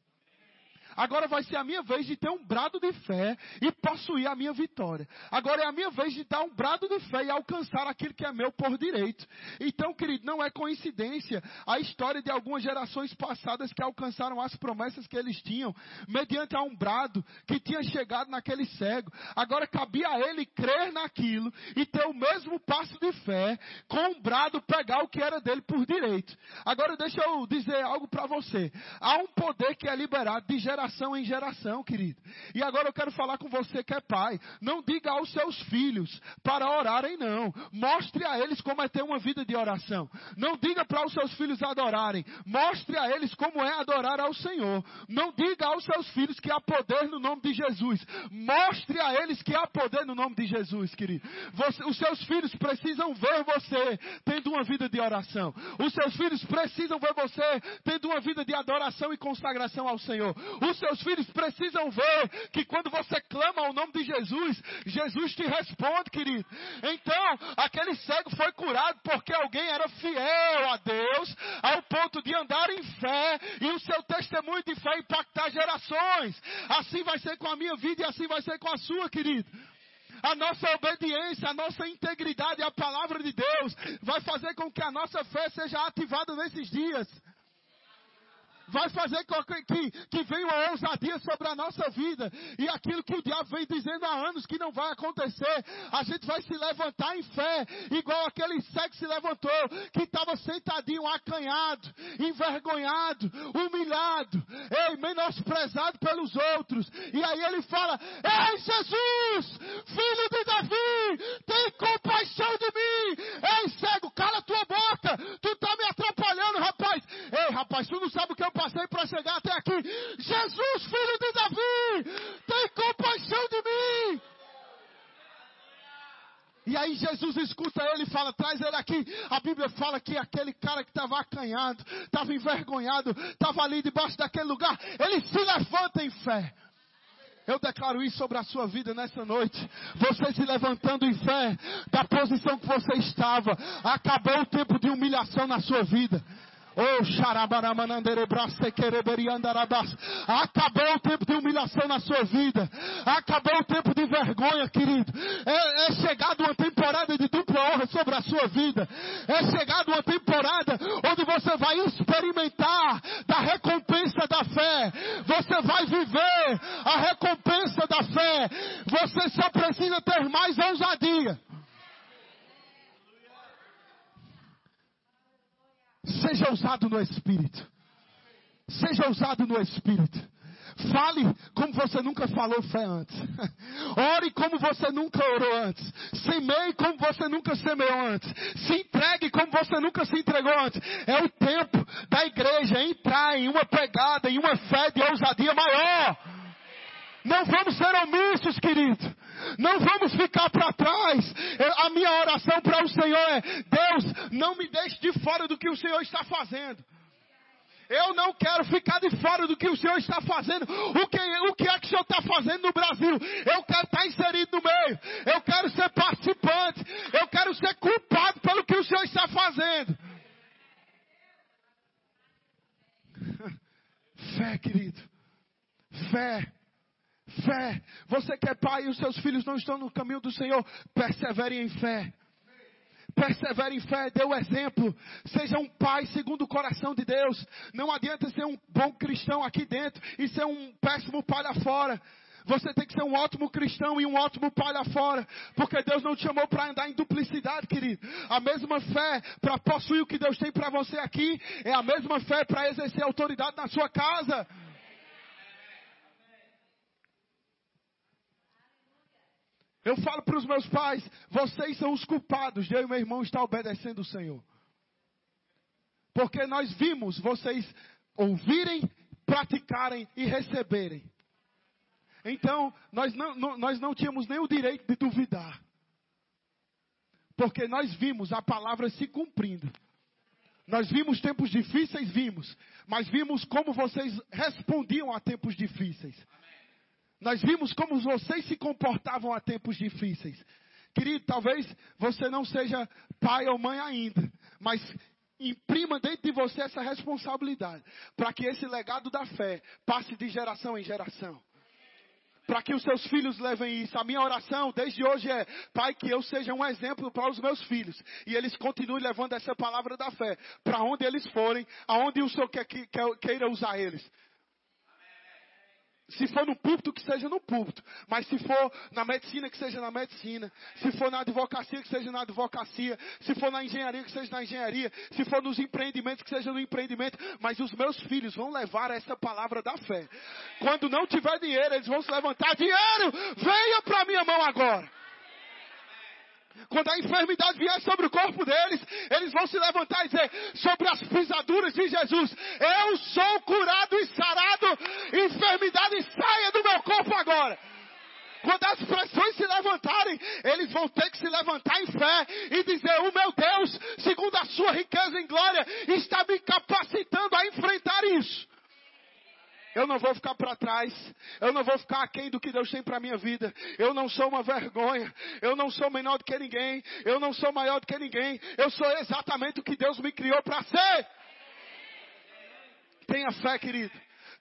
Speaker 1: Agora vai ser a minha vez de ter um brado de fé e possuir a minha vitória. Agora é a minha vez de dar um brado de fé e alcançar aquilo que é meu por direito. Então, querido, não é coincidência a história de algumas gerações passadas que alcançaram as promessas que eles tinham, mediante a um brado que tinha chegado naquele cego. Agora cabia a ele crer naquilo e ter o mesmo passo de fé, com um brado pegar o que era dele por direito. Agora deixa eu dizer algo para você. Há um poder que é liberado de geração em geração, querido. E agora eu quero falar com você que é pai. Não diga aos seus filhos para orarem, não. Mostre a eles como é ter uma vida de oração. Não diga para os seus filhos adorarem. Mostre a eles como é adorar ao Senhor. Não diga aos seus filhos que há poder no nome de Jesus. Mostre a eles que há poder no nome de Jesus, querido. Você, os seus filhos precisam ver você tendo uma vida de oração. Os seus filhos precisam ver você tendo uma vida de adoração e consagração ao Senhor. Os seus filhos precisam ver que quando você clama ao nome de Jesus, Jesus te responde, querido. Então, aquele cego foi curado porque alguém era fiel a Deus, ao ponto de andar em fé e o seu testemunho de fé impactar gerações. Assim vai ser com a minha vida e assim vai ser com a sua, querido a nossa obediência, a nossa integridade à palavra de Deus vai fazer com que a nossa fé seja ativada nesses dias vai fazer que, que venha uma ousadia sobre a nossa vida. E aquilo que o diabo vem dizendo há anos que não vai acontecer, a gente vai se levantar em fé, igual aquele cego se levantou, que estava sentadinho, acanhado, envergonhado, humilhado, ei, menosprezado pelos outros. E aí ele fala: Ei, Jesus, filho de Davi, tem compaixão de mim. Ei, cego, cala tua boca, tu está me atrapalhando, rapaz, tu não sabe o que eu passei para chegar até aqui. Jesus, filho de Davi, tem compaixão de mim. E aí Jesus escuta ele e fala: traz ele aqui. A Bíblia fala que aquele cara que estava acanhado, estava envergonhado, estava ali debaixo daquele lugar, ele se levanta em fé. Eu declaro isso sobre a sua vida nessa noite. Você se levantando em fé da posição que você estava. Acabou o tempo de humilhação na sua vida. Oh, Acabou o tempo de humilhação na sua vida. Acabou o tempo de vergonha, querido. É, é chegado uma temporada de dupla honra sobre a sua vida. É chegado uma temporada onde você vai experimentar da recompensa da fé. Você vai viver a recompensa da fé. Você só precisa ter mais ousadia. Seja usado no Espírito. Seja usado no Espírito. Fale como você nunca falou fé antes. Ore como você nunca orou antes. Semeie como você nunca semeou antes. Se entregue como você nunca se entregou antes. É o tempo da igreja entrar em uma pegada, em uma fé de ousadia maior. Não vamos ser omissos, querido. Não vamos ficar para trás. A minha oração para o Senhor é: Deus, não me deixe de fora do que o Senhor está fazendo. Eu não quero ficar de fora do que o Senhor está fazendo. O que, o que é que o Senhor está fazendo no Brasil? Eu quero estar inserido no meio. Eu quero ser participante. Eu quero ser culpado pelo que o Senhor está fazendo. Fé, querido. Fé. Fé. Você que é pai e os seus filhos não estão no caminho do Senhor, persevere em fé. Persevere em fé, dê o exemplo. Seja um pai segundo o coração de Deus. Não adianta ser um bom cristão aqui dentro e ser um péssimo pai lá fora. Você tem que ser um ótimo cristão e um ótimo pai lá fora. Porque Deus não te chamou para andar em duplicidade, querido. A mesma fé para possuir o que Deus tem para você aqui é a mesma fé para exercer autoridade na sua casa. Eu falo para os meus pais: vocês são os culpados de eu e meu irmão estar obedecendo o Senhor. Porque nós vimos vocês ouvirem, praticarem e receberem. Então, nós não, não, nós não tínhamos nem o direito de duvidar. Porque nós vimos a palavra se cumprindo. Nós vimos tempos difíceis, vimos. Mas vimos como vocês respondiam a tempos difíceis. Nós vimos como vocês se comportavam a tempos difíceis. Querido, talvez você não seja pai ou mãe ainda, mas imprima dentro de você essa responsabilidade, para que esse legado da fé passe de geração em geração. Para que os seus filhos levem isso. A minha oração desde hoje é, Pai, que eu seja um exemplo para os meus filhos. E eles continuem levando essa palavra da fé. Para onde eles forem, aonde o Senhor queira usar eles. Se for no púlpito, que seja no púlpito. Mas se for na medicina, que seja na medicina. Se for na advocacia, que seja na advocacia. Se for na engenharia, que seja na engenharia. Se for nos empreendimentos, que seja no empreendimento. Mas os meus filhos vão levar essa palavra da fé. Quando não tiver dinheiro, eles vão se levantar. Dinheiro, venha para minha mão agora. Quando a enfermidade vier sobre o corpo deles, eles vão se levantar e dizer: sobre as pisaduras de Jesus, eu sou curado e sarado, enfermidade saia do meu corpo agora. Quando as pressões se levantarem, eles vão ter que se levantar em fé e dizer: O meu Deus, segundo a sua riqueza em glória, está me capacitando a enfrentar isso. Eu não vou ficar para trás. Eu não vou ficar aquém do que Deus tem para minha vida. Eu não sou uma vergonha. Eu não sou menor do que ninguém. Eu não sou maior do que ninguém. Eu sou exatamente o que Deus me criou para ser. Tenha fé, querido.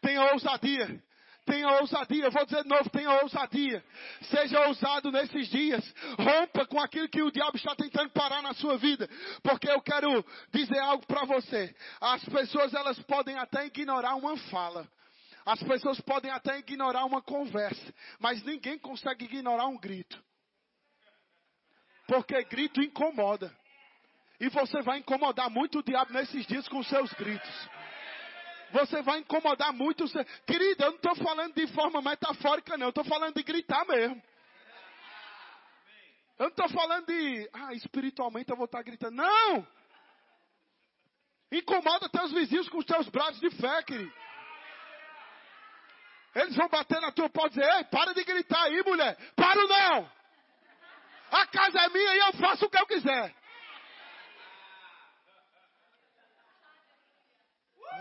Speaker 1: Tenha ousadia. Tenha ousadia, eu vou dizer de novo, tenha ousadia. Seja ousado nesses dias. Rompa com aquilo que o diabo está tentando parar na sua vida. Porque eu quero dizer algo para você. As pessoas, elas podem até ignorar uma fala. As pessoas podem até ignorar uma conversa, mas ninguém consegue ignorar um grito. Porque grito incomoda. E você vai incomodar muito o diabo nesses dias com seus gritos. Você vai incomodar muito. Seu... Querida, eu não estou falando de forma metafórica, não. Eu estou falando de gritar mesmo. Eu não estou falando de, ah, espiritualmente eu vou estar gritando. Não! Incomoda teus vizinhos com os teus braços de fé, querido. Eles vão bater na tua porta e dizer, ei, para de gritar aí, mulher. Para não. A casa é minha e eu faço o que eu quiser.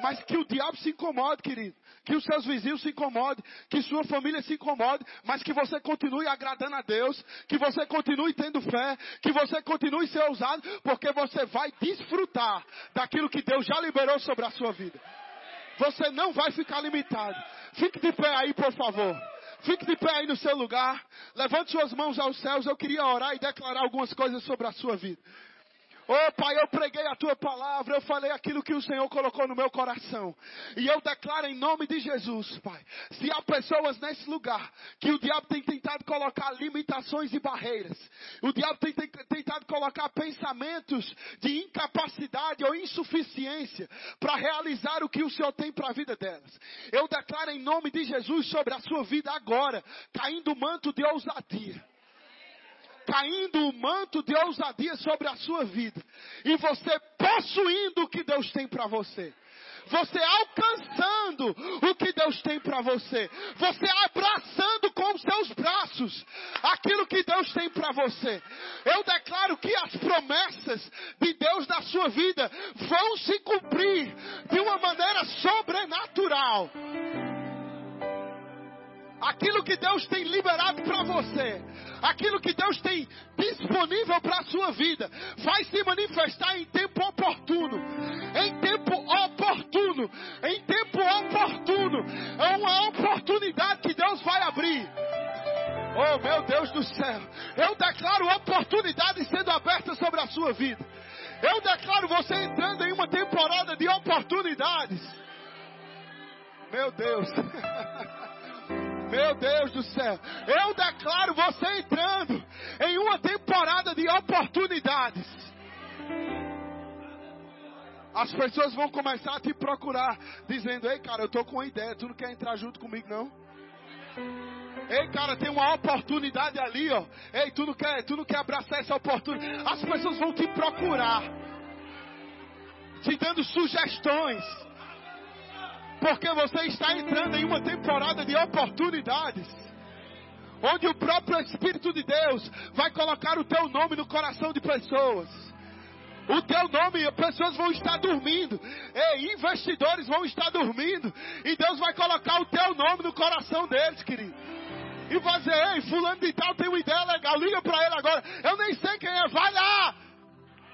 Speaker 1: Mas que o diabo se incomode, querido. Que os seus vizinhos se incomodem. Que sua família se incomode. Mas que você continue agradando a Deus. Que você continue tendo fé. Que você continue ser ousado. Porque você vai desfrutar daquilo que Deus já liberou sobre a sua vida. Você não vai ficar limitado. Fique de pé aí, por favor. Fique de pé aí no seu lugar. Levante suas mãos aos céus. Eu queria orar e declarar algumas coisas sobre a sua vida. Oh Pai, eu preguei a tua palavra, eu falei aquilo que o Senhor colocou no meu coração. E eu declaro em nome de Jesus, Pai. Se há pessoas nesse lugar que o diabo tem tentado colocar limitações e barreiras, o diabo tem tentado colocar pensamentos de incapacidade ou insuficiência para realizar o que o Senhor tem para a vida delas. Eu declaro em nome de Jesus sobre a sua vida agora, caindo o manto de ousadia caindo o manto de ousadia sobre a sua vida. E você possuindo o que Deus tem para você. Você alcançando o que Deus tem para você. Você abraçando com os seus braços aquilo que Deus tem para você. Eu declaro que as promessas de Deus na sua vida vão se cumprir de uma maneira sobrenatural aquilo que Deus tem liberado para você, aquilo que Deus tem disponível para a sua vida, vai se manifestar em tempo oportuno. Em tempo oportuno. Em tempo oportuno. É uma oportunidade que Deus vai abrir. Oh meu Deus do céu. Eu declaro oportunidades sendo abertas sobre a sua vida. Eu declaro você entrando em uma temporada de oportunidades. Meu Deus. Meu Deus do céu. Eu declaro você entrando em uma temporada de oportunidades. As pessoas vão começar a te procurar, dizendo: Ei, cara, eu tô com uma ideia, tu não quer entrar junto comigo, não? Ei, cara, tem uma oportunidade ali, ó. Ei, tu não quer, tu não quer abraçar essa oportunidade? As pessoas vão te procurar, te dando sugestões. Porque você está entrando em uma temporada de oportunidades. Onde o próprio Espírito de Deus vai colocar o teu nome no coração de pessoas. O teu nome, pessoas vão estar dormindo. E investidores vão estar dormindo. E Deus vai colocar o teu nome no coração deles, querido. E vai dizer, ei, fulano de tal tem uma ideia legal, liga para ele agora. Eu nem sei quem é, vai lá.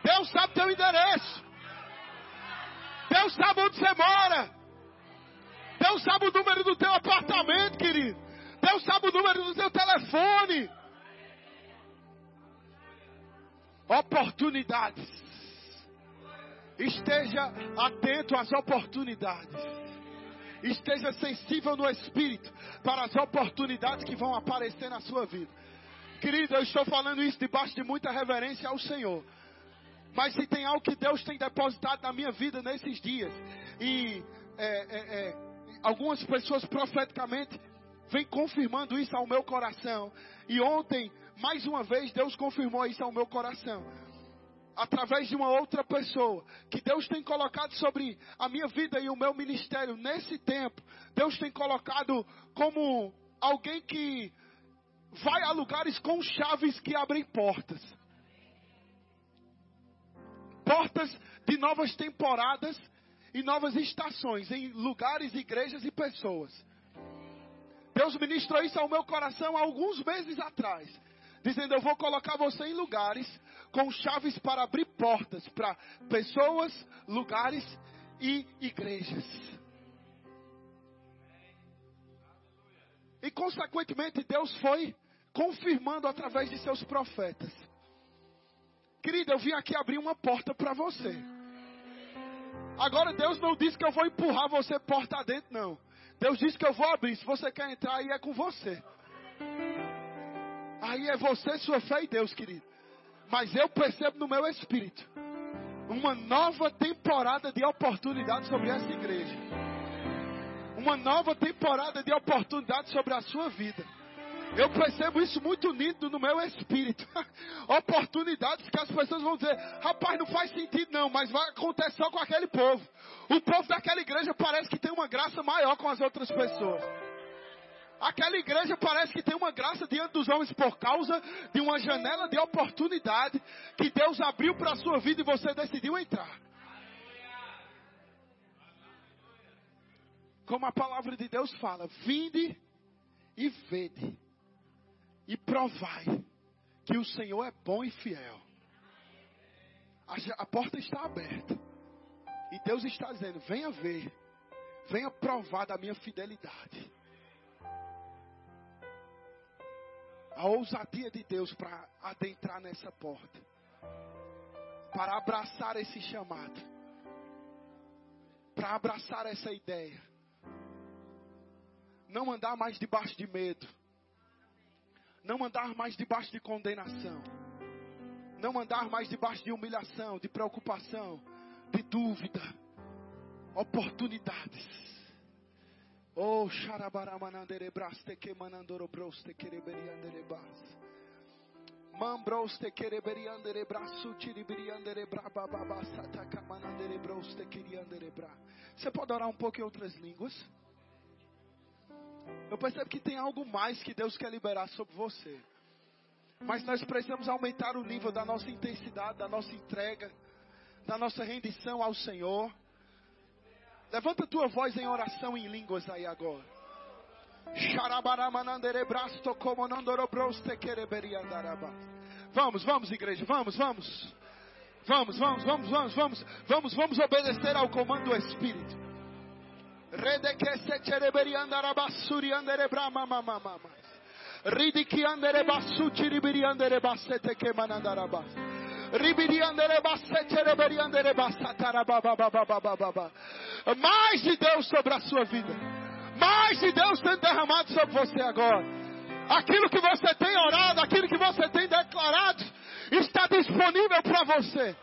Speaker 1: Deus sabe teu endereço. Deus sabe onde você mora. Deus sabe o número do teu apartamento, querido. Deus sabe o número do teu telefone. Oportunidades. Esteja atento às oportunidades. Esteja sensível no espírito para as oportunidades que vão aparecer na sua vida. Querido, eu estou falando isso debaixo de muita reverência ao Senhor. Mas se tem algo que Deus tem depositado na minha vida nesses dias, e é, é, é, algumas pessoas profeticamente vêm confirmando isso ao meu coração, e ontem, mais uma vez, Deus confirmou isso ao meu coração através de uma outra pessoa, que Deus tem colocado sobre a minha vida e o meu ministério nesse tempo, Deus tem colocado como alguém que vai a lugares com chaves que abrem portas. Portas de novas temporadas e novas estações em lugares, igrejas e pessoas. Deus ministrou isso ao meu coração alguns meses atrás, dizendo: Eu vou colocar você em lugares com chaves para abrir portas para pessoas, lugares e igrejas. E consequentemente Deus foi confirmando através de seus profetas. Querida, eu vim aqui abrir uma porta para você. Agora Deus não disse que eu vou empurrar você porta dentro, não. Deus disse que eu vou abrir. Se você quer entrar, aí é com você. Aí é você, sua fé e Deus, querido. Mas eu percebo no meu espírito uma nova temporada de oportunidade sobre essa igreja. Uma nova temporada de oportunidade sobre a sua vida. Eu percebo isso muito nítido no meu espírito. Oportunidades que as pessoas vão dizer, rapaz, não faz sentido não, mas vai acontecer só com aquele povo. O povo daquela igreja parece que tem uma graça maior com as outras pessoas. Aquela igreja parece que tem uma graça diante dos homens por causa de uma janela de oportunidade que Deus abriu para a sua vida e você decidiu entrar. Como a palavra de Deus fala, vinde e vede e provai que o Senhor é bom e fiel. A, a porta está aberta. E Deus está dizendo: venha ver, venha provar da minha fidelidade. a ousadia de Deus para adentrar nessa porta, para abraçar esse chamado, para abraçar essa ideia, não andar mais debaixo de medo, não andar mais debaixo de condenação, não andar mais debaixo de humilhação, de preocupação, de dúvida, oportunidades. Oh, xarabaramanandere braste que manandoro broste quereberiandere bas. Mambroste quereberiandere braço tiriberiandere brabababasata camanandere broste queriandere bra. Você pode orar um pouco em outras línguas? Eu percebo que tem algo mais que Deus quer liberar sobre você. Mas nós precisamos aumentar o nível da nossa intensidade, da nossa entrega, da nossa rendição ao Senhor. Levanta tua voz em oração em línguas aí agora. Vamos, vamos, igreja, vamos, vamos. Vamos, vamos, vamos, vamos, vamos, vamos, vamos obedecer ao comando do Espírito. Mais de Deus sobre a sua vida. Mais de Deus tem derramado sobre você agora. Aquilo que você tem orado, aquilo que você tem declarado, está disponível para você.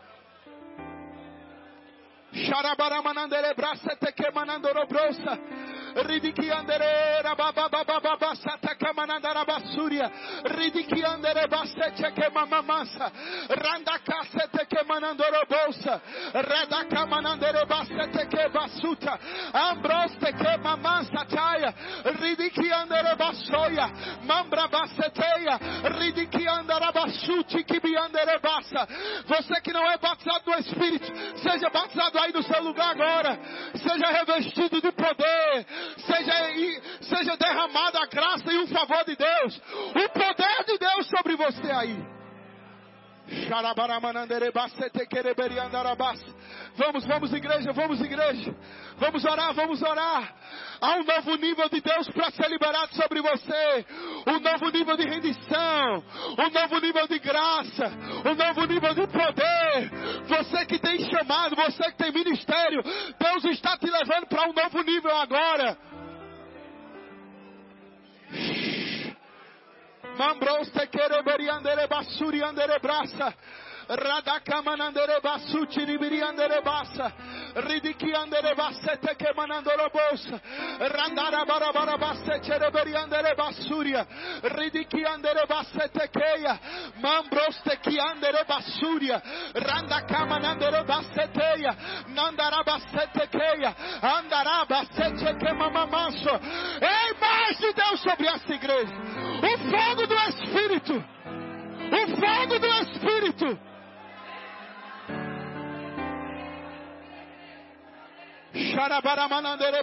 Speaker 1: Xarabaramanandere braça te que manandorobrosa. Ridiki andere baba baba baba sata kamanandara basuria. Ridiki andere basete que mamamasa. Randa que manandoro bolsa. Reda kamanandere basete que basuta. Ambroste que mamasa taya. Ridiki andere basoya. Mambra baseteia. Ridiki andere basuti que biandere basa. Você que não é batizado no Espírito, seja batizado aí no seu lugar agora. Seja revestido de poder seja, seja derramada a graça e o favor de Deus, o poder de Deus sobre você aí. Vamos, vamos, igreja, vamos, igreja. Vamos orar, vamos orar. Há um novo nível de Deus para ser liberado sobre você. Um novo nível de rendição. Um novo nível de graça. Um novo nível de poder. Você que tem chamado, você que tem ministério. Deus está te levando para um novo nível agora. Mambroste quereberi andere basuri andere braça. Radakamanandere basuti libiriandere bassa. Ridikiandere bassete que manandoro bolsa. Randara barabara bassete reberiandere basuria. Ridikiandere bassete queia. Mambroste kiandere basuria. Randakamanandere basseteia. Nandara bassete queia. Andara bassete que mamamanso. Ei, mais de Deus sobre essa igreja. O fogo do Espírito. O fogo do Espírito. Sharabaramanandere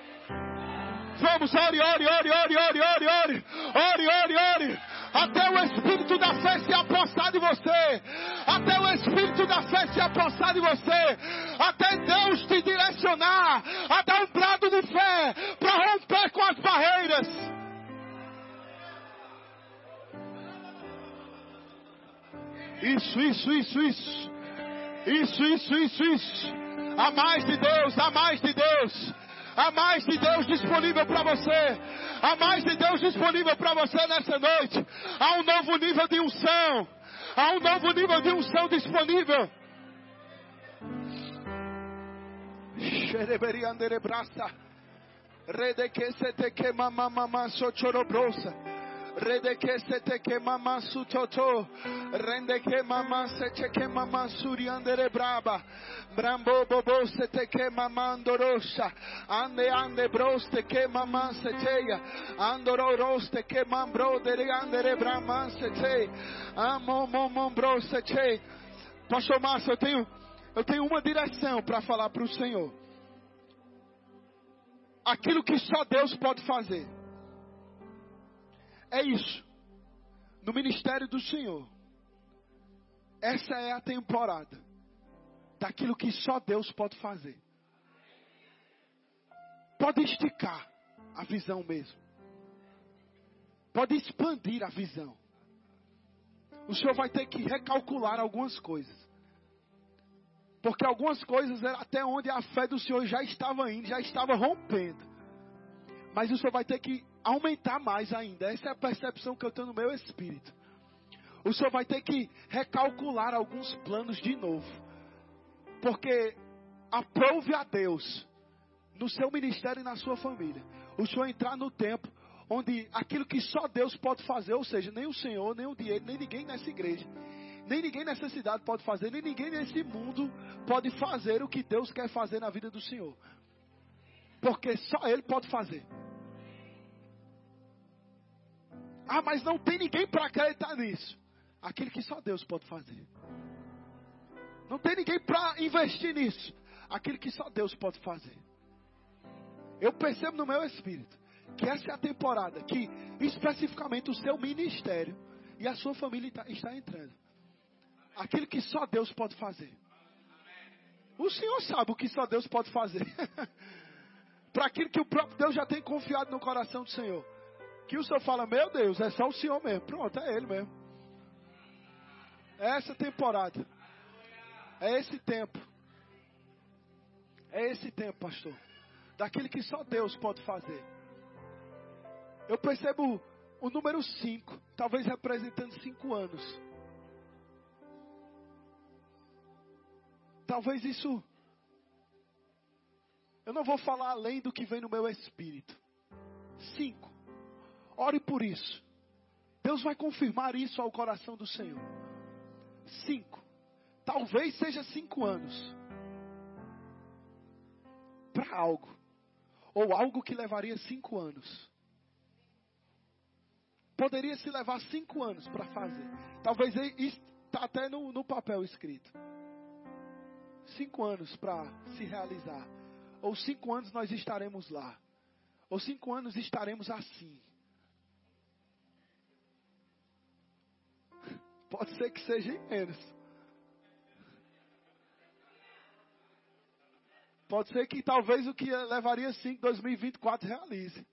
Speaker 1: Vamos, ore, ore, ore, ore, ore, ore, ore, ore, ore, ore, até o Espírito da fé se apossar de você, até o Espírito da fé se apossar de você, até Deus te direcionar a dar um brado de fé para romper com as barreiras. Isso, isso, isso, isso. Isso, isso, isso, isso. Há mais de Deus, há mais de Deus. Há mais de Deus disponível para você. Há mais de Deus disponível para você nessa noite. Há um novo nível de unção. Há um novo nível de unção disponível. Sochorobrosa. Rede que se te que mamá su toto. Rende que mamá se te que mamá suriandere braba. Brambo bobo se te que mamá andorosa. Ande ande broste que mamá se teia. Andoro roste que mambro de andere brama se te. Amo momom bro se te. Pastor Márcio, eu tenho, eu tenho uma direção para falar para o Senhor. Aquilo que só Deus pode fazer. É isso. No ministério do Senhor. Essa é a temporada daquilo que só Deus pode fazer. Pode esticar a visão mesmo. Pode expandir a visão. O Senhor vai ter que recalcular algumas coisas. Porque algumas coisas era até onde a fé do Senhor já estava indo, já estava rompendo. Mas o Senhor vai ter que aumentar mais ainda. Essa é a percepção que eu tenho no meu espírito. O Senhor vai ter que recalcular alguns planos de novo. Porque aprove a Deus no seu ministério e na sua família. O Senhor entrar no tempo onde aquilo que só Deus pode fazer, ou seja, nem o Senhor, nem o dinheiro, nem ninguém nessa igreja, nem ninguém nessa cidade pode fazer, nem ninguém nesse mundo pode fazer o que Deus quer fazer na vida do Senhor. Porque só Ele pode fazer. Ah, mas não tem ninguém para acreditar nisso. Aquele que só Deus pode fazer. Não tem ninguém para investir nisso. Aquele que só Deus pode fazer. Eu percebo no meu espírito que essa é a temporada que especificamente o seu ministério e a sua família está entrando. Aquilo que só Deus pode fazer. O Senhor sabe o que só Deus pode fazer. para aquilo que o próprio Deus já tem confiado no coração do Senhor que o Senhor fala, meu Deus, é só o Senhor mesmo. Pronto, é Ele mesmo. É essa temporada. É esse tempo. É esse tempo, pastor. Daquele que só Deus pode fazer. Eu percebo o número 5, talvez representando 5 anos. Talvez isso. Eu não vou falar além do que vem no meu espírito. Cinco. Ore por isso. Deus vai confirmar isso ao coração do Senhor. cinco, talvez seja cinco anos para algo, ou algo que levaria cinco anos. Poderia se levar cinco anos para fazer. Talvez está até no, no papel escrito. Cinco anos para se realizar. Ou cinco anos nós estaremos lá. Ou cinco anos estaremos assim. Pode ser que seja em menos. Pode ser que talvez o que levaria 5, 2024 realize.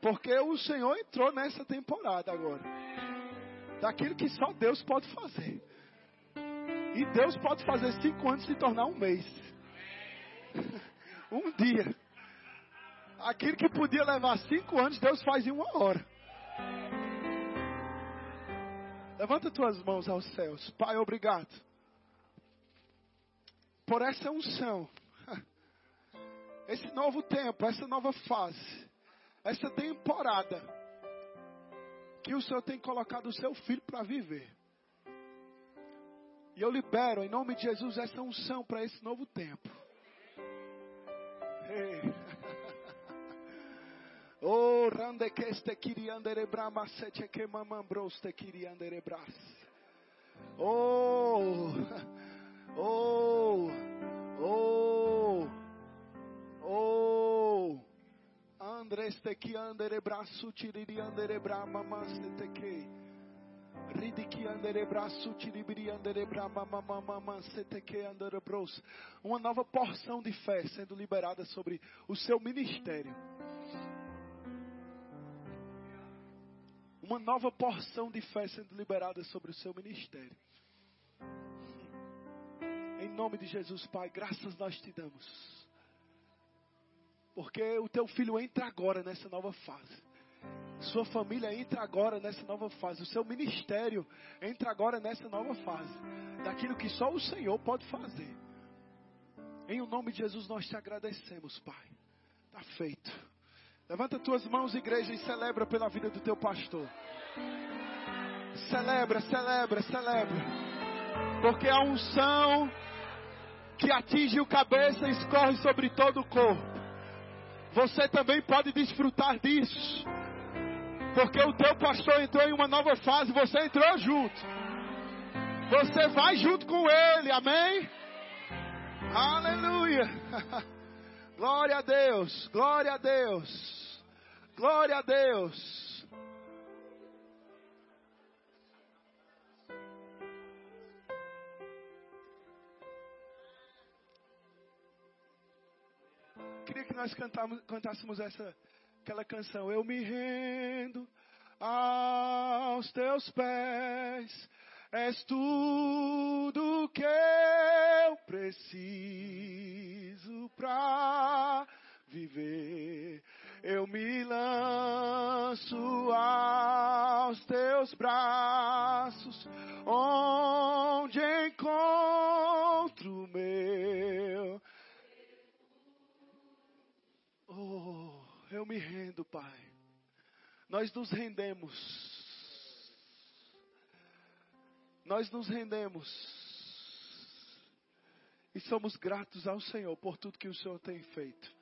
Speaker 1: Porque o Senhor entrou nessa temporada agora. Daquilo que só Deus pode fazer. E Deus pode fazer cinco anos se tornar um mês. um dia. Aquilo que podia levar cinco anos, Deus faz em uma hora. Levanta tuas mãos aos céus. Pai, obrigado. Por essa unção. Esse novo tempo, essa nova fase. Essa temporada. Que o Senhor tem colocado o seu filho para viver. E eu libero, em nome de Jesus, essa unção para esse novo tempo. Hey. Oh, rande que este kiriandere brama sete que mamambros te kiriandere bras. Oh, oh, oh, oh. Andres te ki andere braço tiriri andere brama maste te que. Ridiki andere braço tiribiri andere brama mama maste te que andere bros. Uma nova porção de fé sendo liberada sobre o seu ministério. Uma nova porção de fé sendo liberada sobre o seu ministério. Em nome de Jesus, Pai, graças nós te damos. Porque o teu filho entra agora nessa nova fase. Sua família entra agora nessa nova fase. O seu ministério entra agora nessa nova fase. Daquilo que só o Senhor pode fazer. Em o nome de Jesus nós te agradecemos, Pai. Está feito. Levanta tuas mãos, igreja, e celebra pela vida do teu pastor. Celebra, celebra, celebra. Porque a unção que atinge o cabeça escorre sobre todo o corpo. Você também pode desfrutar disso. Porque o teu pastor entrou em uma nova fase, você entrou junto. Você vai junto com ele, amém? Aleluia. Glória a Deus, glória a Deus, glória a Deus. Queria que nós cantássemos essa, aquela canção. Eu me rendo aos teus pés És tudo que eu preciso para viver. Eu me lanço aos teus braços, onde encontro meu. Oh, eu me rendo, Pai. Nós nos rendemos nós nos rendemos e somos gratos ao Senhor por tudo que o Senhor tem feito.